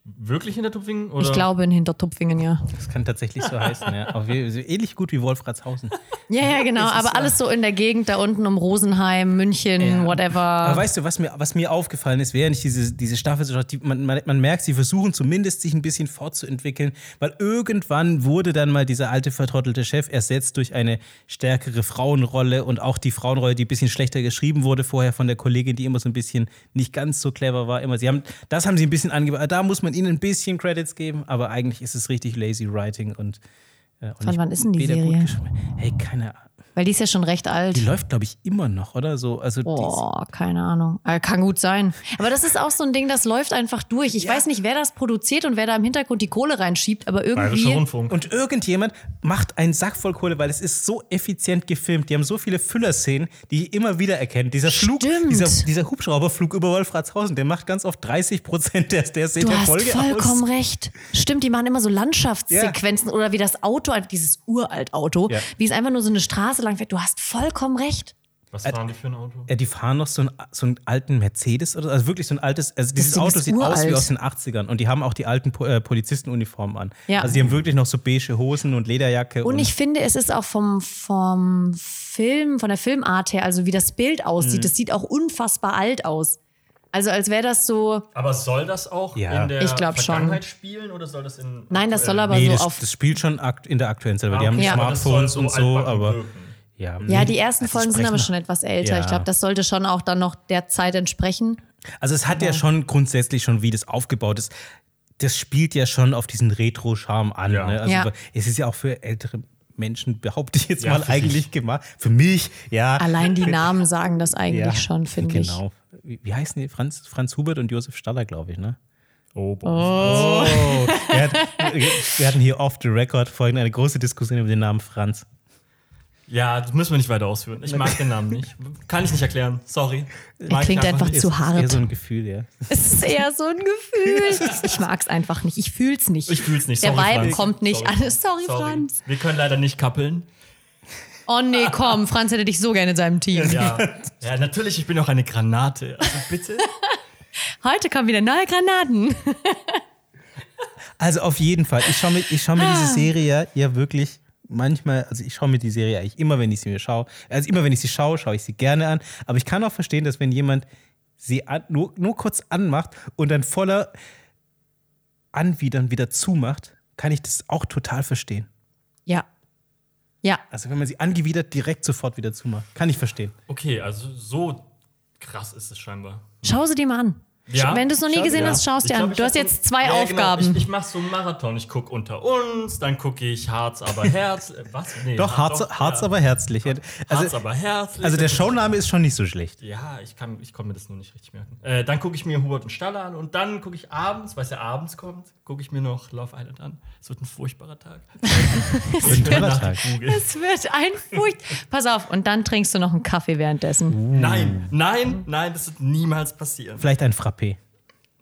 C: Wirklich in der Tupfingen? Oder?
D: Ich glaube in Hintertupfingen, ja.
A: Das kann tatsächlich so heißen, ja. So ähnlich gut wie Wolfratshausen.
D: Ja, ja, genau. Aber alles so in der Gegend da unten um Rosenheim, München,
A: Ja.
D: whatever.
A: Aber weißt du, was mir, was mir aufgefallen ist, während ich diese, diese Staffel so schaue, die, man, man, man merkt, sie versuchen zumindest sich ein bisschen fortzuentwickeln, weil irgendwann wurde dann mal dieser alte vertrottelte Chef ersetzt durch eine stärkere Frauenrolle und auch die Frauenrolle, die ein bisschen schlechter geschrieben wurde vorher von der Kollegin, die immer so ein bisschen nicht ganz so clever war. Immer, sie haben, das haben sie ein bisschen angebracht. Da muss man ihnen ein bisschen Credits geben, aber eigentlich ist es richtig lazy writing und, äh, und
D: Von wann ist denn die Serie?
A: Hey, keine Ahnung.
D: Weil die ist ja schon recht alt.
A: Die läuft, glaube ich, immer noch, oder? So, also
D: Oh, keine Ahnung. Äh, kann gut sein. Aber das ist auch so ein Ding, das läuft einfach durch. Ich weiß nicht, wer das produziert und wer da im Hintergrund die Kohle reinschiebt, aber irgendwie.
C: Rundfunk.
A: Und irgendjemand macht einen Sack voll Kohle, weil es ist so effizient gefilmt. Die haben so viele Füllerszenen, die ich immer wieder erkenne. Dieser Flug,
D: Stimmt.
A: dieser, dieser Hubschrauberflug über Wolfratshausen, der macht ganz oft 30 Prozent der, der,
D: Du
A: der
D: hast
A: Folge
D: vollkommen
A: aus.
D: recht. Stimmt, die machen immer so Landschaftssequenzen oder wie das Auto, einfach dieses uralt Auto,
A: Ja.
D: wie es einfach nur so eine Straße lang fährt. Du hast vollkommen recht.
C: Was fahren die für ein Auto?
A: Ja, die fahren noch so einen, so einen alten Mercedes oder also wirklich so ein altes, also dieses Auto sieht aus wie
D: uralt.
A: aus den 80ern und die haben auch die alten Po- äh, Polizistenuniformen an.
D: Ja.
A: Also die haben wirklich noch so beige Hosen und Lederjacke.
D: Und ich finde, es ist auch vom, vom Film, von der Filmart her, also wie das Bild aussieht,
A: Mhm.
D: das sieht auch unfassbar alt aus. Also als wäre das so.
C: Aber soll das auch
A: Ja.
C: in der
D: Ich glaub schon.
C: Vergangenheit spielen oder soll das in
D: Nein, das soll aber
A: nee,
D: so
A: das,
D: auf.
A: das spielt schon in der aktuellen Zeit, weil die
C: Ah,
A: haben
D: Ja.
A: Smartphones und so, aber
C: wirken.
A: Ja.
D: ja, die ersten
A: Also
D: Folgen sind aber schon etwas älter.
A: Ja.
D: Ich glaube, das sollte schon auch dann noch der Zeit entsprechen.
A: Also es hat ja schon grundsätzlich schon, wie das aufgebaut ist, das spielt ja schon auf diesen Retro-Charme an.
C: Ja.
A: Ne? Also
D: Ja.
A: es ist ja auch für ältere Menschen, behaupte ich jetzt
C: Ja,
A: mal, eigentlich
C: dich.
A: gemacht. Für mich, ja.
D: Allein die Namen sagen das eigentlich
A: ja,
D: schon, finde ich.
A: Genau. Wie, wie heißen die? Franz, Franz Hubert und Josef Staller, glaube ich, ne?
C: Oh, boah.
A: Oh. wir, hatten, wir hatten hier off the record vorhin eine große Diskussion über den Namen Franz.
C: Ja, das müssen wir nicht weiter ausführen. Ich mag den Namen nicht. Kann ich nicht erklären. Sorry.
D: Er klingt einfach
A: Ist-
D: zu
A: ist Eher
D: hart.
A: so ein Gefühl, ja.
D: Es ist eher so ein Gefühl. [laughs] Ich mag es einfach nicht. Ich fühl's nicht.
C: Ich fühl's nicht.
D: Der
C: Sorry,
D: Vibe
C: Franz.
D: kommt nicht an. Sorry,
C: Sorry.
D: Franz.
C: Wir können leider nicht kappeln.
D: Oh nee, komm. Franz hätte dich so gerne in seinem Team.
C: Ja. ja, natürlich, ich bin auch eine Granate. Also bitte. [laughs]
D: Heute kommen wieder neue Granaten.
A: Also auf jeden Fall. Ich schaue mir, ich schau mir
D: Ah.
A: diese Serie ja wirklich manchmal, also ich schaue mir die Serie eigentlich immer, wenn ich sie mir schaue. Also immer, wenn ich sie schaue, schaue ich sie gerne an. Aber ich kann auch verstehen, dass wenn jemand sie an, nur, nur kurz anmacht und dann voller Anwidern wieder zumacht, kann ich das auch total verstehen.
D: Ja. Ja.
A: Also wenn man sie angewidert direkt sofort wieder zumacht, kann ich verstehen.
C: Okay, also so krass ist es scheinbar.
D: Schau sie dir mal an.
C: Ja?
D: Wenn du es noch nie gesehen
C: ja.
D: hast, schaust dir an. Du hast jetzt zwei
C: Ja, genau.
D: Aufgaben.
C: Ich, ich mache so einen Marathon. Ich gucke unter uns, dann gucke ich Harz aber [laughs] Herz. äh, Was? Nee,
A: Doch, Harz,
C: doch,
A: Harz
C: ja.
A: aber herzlich.
C: Harz
A: Also,
C: aber herzlich.
A: also der Showname ist schon nicht so schlecht.
C: Ja, ich kann, ich konnte mir das nur nicht richtig merken. Äh, dann gucke ich mir Hubert und Staller an und dann gucke ich abends, weil es ja abends kommt, gucke ich mir noch Love Island an. Es wird ein furchtbarer Tag. [laughs]
A: Ein toller Tag.
D: Es wird ein Furcht. Pass auf, und dann trinkst du noch einen Kaffee währenddessen.
C: Nein, nein, nein, das wird niemals passieren.
A: Vielleicht ein Frappé.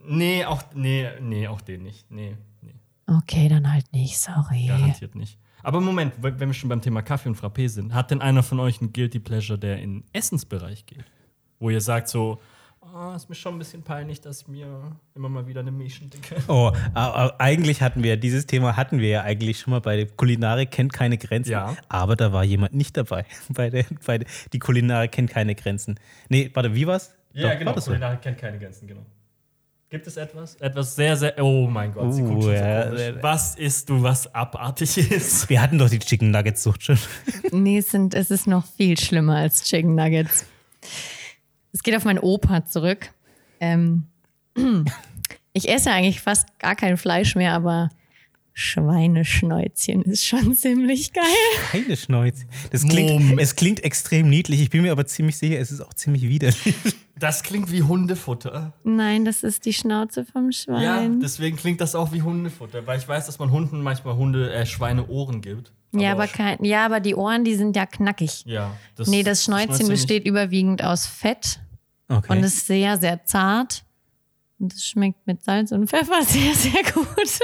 C: Nee, auch, nee, nee, auch den nicht. Nee, nee,
D: Okay, dann halt nicht, sorry.
C: garantiert nicht. Aber Moment, wenn wir schon beim Thema Kaffee und Frappé sind, hat denn einer von euch einen Guilty Pleasure, der in den Essensbereich geht? Wo ihr sagt so, oh, ist mir schon ein bisschen peinlich, dass ich mir immer mal wieder eine Mischen dicke.
A: Oh, aber eigentlich hatten wir, dieses Thema hatten wir ja eigentlich schon mal bei der Kulinarik kennt keine Grenzen.
C: Ja.
A: Aber da war jemand nicht dabei. [laughs] Bei der, bei der, die Kulinarik kennt keine Grenzen. Nee, warte, wie war's?
C: Ja,
A: Doch,
C: genau.
A: War das so?
C: Kulinarik kennt keine Grenzen, genau. Gibt es etwas? Etwas sehr, sehr. Oh mein Gott, sie
A: Uh,
C: guckt schon
A: ja,
C: so komisch. Was isst du, was abartig ist?
A: Wir hatten doch die Chicken Nuggets Sucht schon. [laughs]
D: Nee, es, sind, es ist noch viel schlimmer als Chicken Nuggets. Es geht auf meinen Opa zurück. Ähm, [clears throat] ich esse eigentlich fast gar kein Fleisch mehr, aber Schweineschnäuzchen ist schon [laughs] ziemlich geil.
A: Keine Schnäuze. Das klingt, es klingt extrem niedlich. Ich bin mir aber ziemlich sicher, es ist auch ziemlich widerlich.
C: Das klingt wie Hundefutter.
D: Nein, das ist die Schnauze vom
C: Ja,
D: Schwein.
C: deswegen klingt das auch wie Hundefutter, weil ich weiß, dass man Hunden manchmal Hunde, äh, Schweine Ohren gibt.
D: Ja, aber, kein, ja, aber die Ohren, die sind ja knackig.
C: Ja, das,
D: Nee, das Schnäuzchen
C: nicht.
D: besteht überwiegend aus Fett
A: Okay.
D: und ist sehr, sehr zart. Und es schmeckt mit Salz und Pfeffer [laughs] sehr, sehr gut.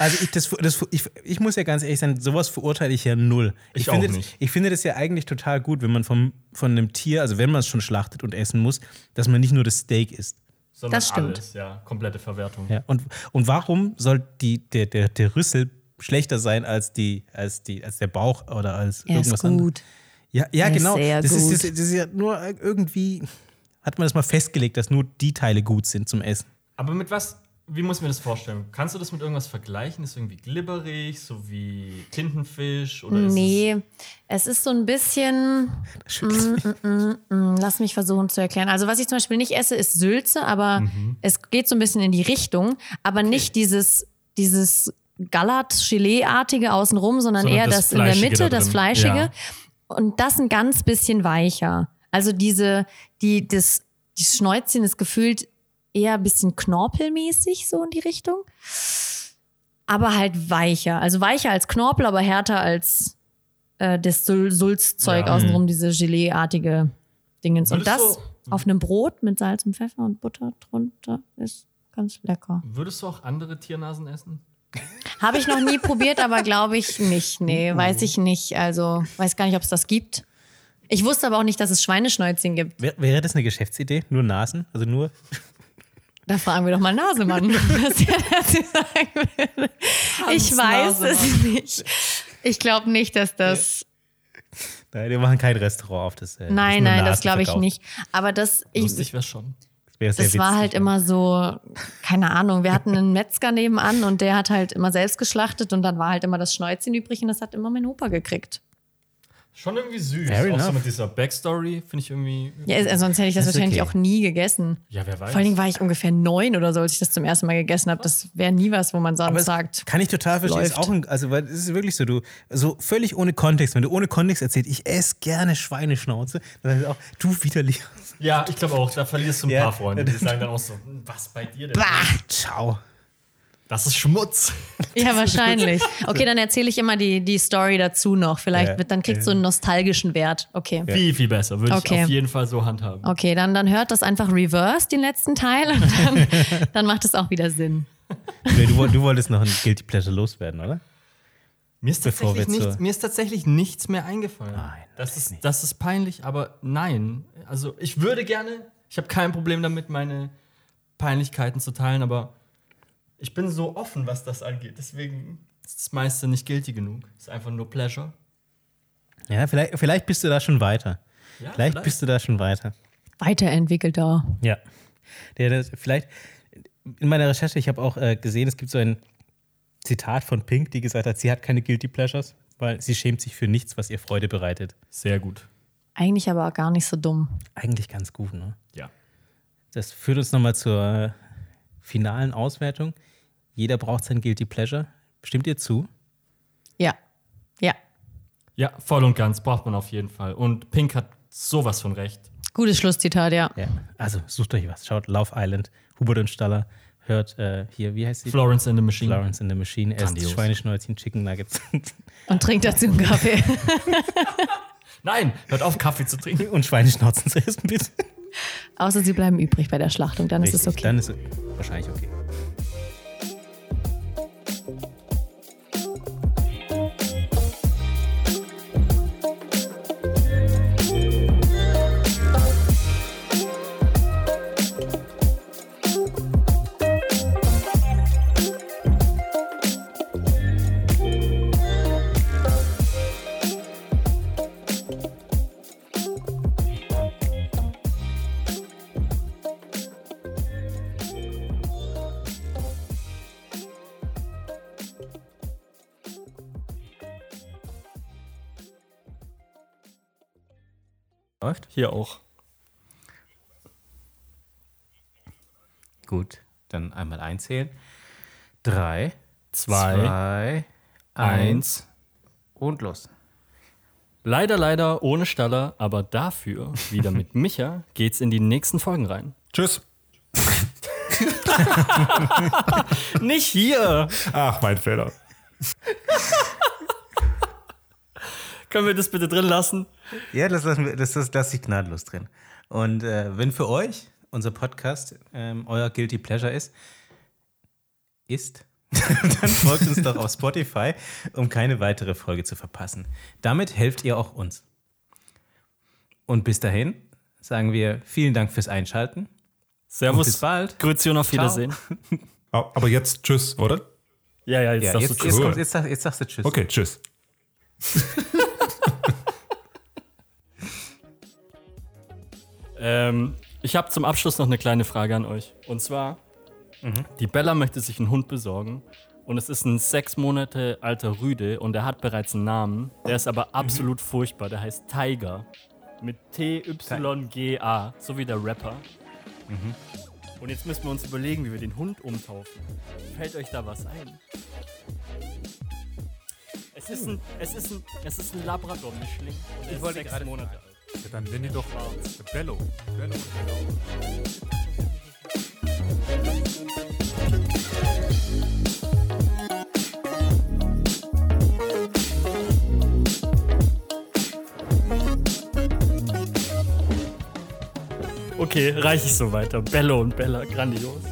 A: Also ich, das, das, ich, ich muss ja ganz ehrlich sein, sowas verurteile ich ja null.
C: Ich
A: finde
C: auch
A: das,
C: nicht.
A: Ich finde das ja eigentlich total gut, wenn man vom, von einem Tier, also wenn man es schon schlachtet und essen muss, dass man nicht nur das Steak isst.
C: Sondern
D: Das stimmt.
C: Alles, ja, komplette Verwertung.
A: Ja. Und, und warum soll die, der, der, der Rüssel schlechter sein als, die, als, die, als der Bauch oder als
D: Er ist
A: irgendwas anderes?
D: gut.
A: Ja, ja
D: Er ist
A: genau.
D: sehr
A: das,
D: gut.
A: Ist, das, das ist ja nur irgendwie, hat man das mal festgelegt, dass nur die Teile gut sind zum Essen.
C: Aber mit was, wie muss ich mir das vorstellen? Kannst du das mit irgendwas vergleichen? Ist irgendwie glibberig, so wie Tintenfisch? Oder ist
D: Nee, es ist so ein bisschen.
A: Das schüttelt mich.
D: Mm, Lass mich versuchen zu erklären. Also, was ich zum Beispiel nicht esse, ist Sülze, aber
C: Mhm.
D: es geht so ein bisschen in die Richtung, aber nicht dieses, dieses Gallat-Gelee-artige außenrum, sondern,
C: Sondern
D: eher
C: das
D: das, in der Mitte,
C: da
D: das. Fleischige.
C: Ja.
D: und das ein ganz bisschen weicher. Also diese, die, das, die Schnäuzchen ist gefühlt eher ein bisschen knorpelmäßig, so in die Richtung. Aber halt weicher. Also weicher als Knorpel, aber härter als äh, das Sul Sulzzeug
C: Ja.
D: außenrum, diese Gelee-artige Dingens. Und das
C: du-
D: auf einem Brot mit Salz und Pfeffer und Butter drunter ist ganz lecker.
C: Würdest du auch andere Tiernasen essen?
D: Habe ich noch nie probiert, aber glaube ich nicht. Nee, weiß ich nicht. Also weiß gar nicht, ob es das gibt. Ich wusste aber auch nicht, dass es Schweineschnäuzchen gibt.
A: Wär, wäre das eine Geschäftsidee? Nur Nasen? Also nur.
D: Da fragen wir doch mal Nasemann, [laughs] was der dazu sagen will. Ich weiß es nicht. Ich glaube nicht, dass das.
A: Nein, wir machen kein Restaurant auf das. äh,
D: Nein, nein, das
A: Nasen
D: glaube ich nicht. Aber das, ich,
C: Lustig wäre schon.
A: Das,
D: das war halt immer so, keine Ahnung. Wir hatten einen Metzger nebenan und der hat halt immer selbst geschlachtet und dann war halt immer das Schnäuzchen übrig und das hat immer mein Opa gekriegt.
C: Schon irgendwie süß.
A: Fair
C: auch so
A: enough.
C: mit dieser Backstory finde ich irgendwie.
D: Ja, äh, sonst hätte ich das,
A: Das ist
D: wahrscheinlich
A: okay.
D: auch nie gegessen.
C: Ja, wer weiß.
D: Vor allen Dingen war ich ungefähr neun oder so, als ich das zum ersten Mal gegessen habe. Das wäre nie was, wo man sonst sagt.
A: Kann ich total verstehen. Ist
D: läuft.
A: auch ein, also, weil es ist wirklich so, du, so völlig ohne Kontext, wenn du ohne Kontext erzählst, ich esse gerne Schweineschnauze, dann ist auch, du widerlich.
C: ja, ich glaube auch, da verlierst du ein
A: Ja.
C: paar Freunde. [laughs] Die sagen dann auch so, "Hm, was bei dir denn?
D: Bah!
A: Ciao.
C: Das ist Schmutz.
D: Ja, wahrscheinlich. Okay, dann erzähle ich immer die, die Story dazu noch. Vielleicht wird, dann kriegt so einen nostalgischen Wert. Okay.
C: Viel, viel besser. Würde
D: Okay.
C: ich auf jeden Fall so handhaben.
D: Okay, dann, dann hört das einfach reverse, den letzten Teil, und dann, [laughs] dann macht es auch wieder Sinn.
A: Nee, du, du wolltest noch ein Guilty Pleasure loswerden, oder?
C: Mir ist,
A: Bevor
C: tatsächlich
A: wir
C: nichts, mir ist tatsächlich nichts mehr eingefallen.
A: Nein,
C: das ist,
A: nicht.
C: das ist peinlich, aber nein. Also ich würde gerne, ich habe kein Problem damit, meine Peinlichkeiten zu teilen, aber ich bin so offen, was das angeht. Deswegen ist das meiste nicht guilty genug. Es ist einfach nur Pleasure.
A: Ja, vielleicht, vielleicht bist du da schon weiter.
C: Ja,
A: vielleicht, bist du da schon weiter.
D: Weiterentwickelter.
A: Ja. Der, das, vielleicht, in meiner Recherche, ich habe auch äh, gesehen, es gibt so ein Zitat von Pink, die gesagt hat, sie hat keine Guilty Pleasures, weil sie schämt sich für nichts, was ihr Freude bereitet.
C: Sehr gut.
D: Eigentlich aber gar nicht so dumm.
A: Eigentlich ganz gut, ne?
C: Ja.
A: Das führt uns nochmal zur äh, finalen Auswertung. Jeder braucht sein Guilty Pleasure. Stimmt ihr zu?
D: Ja. Ja.
C: Ja, voll und ganz braucht man auf jeden Fall. Und Pink hat sowas von recht.
D: Gutes Schlusszitat, ja.
A: Ja. Also sucht euch was. Schaut Love Island, Hubert und Staller. Hört äh, hier, wie heißt sie?
C: Florence and the Machine.
A: Florence in the Machine. Esst
C: Grandios.
A: Schweineschnäuzchen, Chicken Nuggets [laughs]
D: Und trinkt dazu einen Kaffee. [laughs]
C: Nein, hört auf, Kaffee zu trinken.
A: und Schweineschnauzen zu essen, bitte.
D: Außer sie bleiben übrig bei der Schlachtung, dann ist es
A: Richtig,
D: okay.
A: Dann ist es wahrscheinlich okay.
C: Hier auch.
A: Gut, dann einmal einzählen. Drei,
C: Zwei,
A: zwei, eins
C: eins.
A: und los.
C: Leider, leider ohne Staller, aber dafür wieder mit [laughs] Micha geht's in die nächsten Folgen rein.
B: Tschüss. [laughs]
C: Nicht hier!
B: Ach, mein Fehler.
C: Können wir das bitte drin lassen?
A: Ja, das lassen wir, das, das lasse ich gnadenlos drin. Und äh, wenn für euch unser Podcast ähm, euer Guilty Pleasure ist, ist, [laughs] dann folgt uns doch auf Spotify, um keine weitere Folge zu verpassen. Damit helft ihr auch uns. Und bis dahin sagen wir vielen Dank fürs Einschalten.
C: Servus.
A: bis bald.
C: Grüezi und auf
A: Ciao.
C: Wiedersehen. [laughs]
B: Ah, Aber jetzt Tschüss, oder?
C: Ja, ja, jetzt
A: Ja,
C: darfst
A: jetzt,
C: du
A: jetzt,
C: Tschüss.
A: kommst, jetzt, sag, jetzt sagst du Tschüss.
B: Okay, Tschüss. [laughs]
C: Ähm, ich habe zum Abschluss noch eine kleine Frage an euch. Und zwar, die Bella möchte sich einen Hund besorgen. Und es ist ein sechs Monate alter Rüde und er hat bereits einen Namen. Der ist aber absolut furchtbar. Der heißt Tiger. Mit T-Y-G-A, so wie der Rapper. Und jetzt müssen wir uns überlegen, wie wir den Hund umtaufen. Fällt euch da was ein? Es ist ein, es ist ein, es ist ein Labrador-Mischling. und ist
A: wollte
C: sechs
A: gerade
C: Monate alt.
B: Ja, dann nenn ihn doch Bello. Bello.
C: Okay, reich ich so weiter. Bello und Bella, grandios.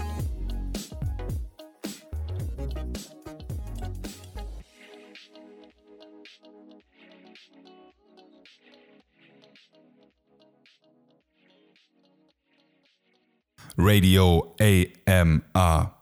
E: Radio AMR.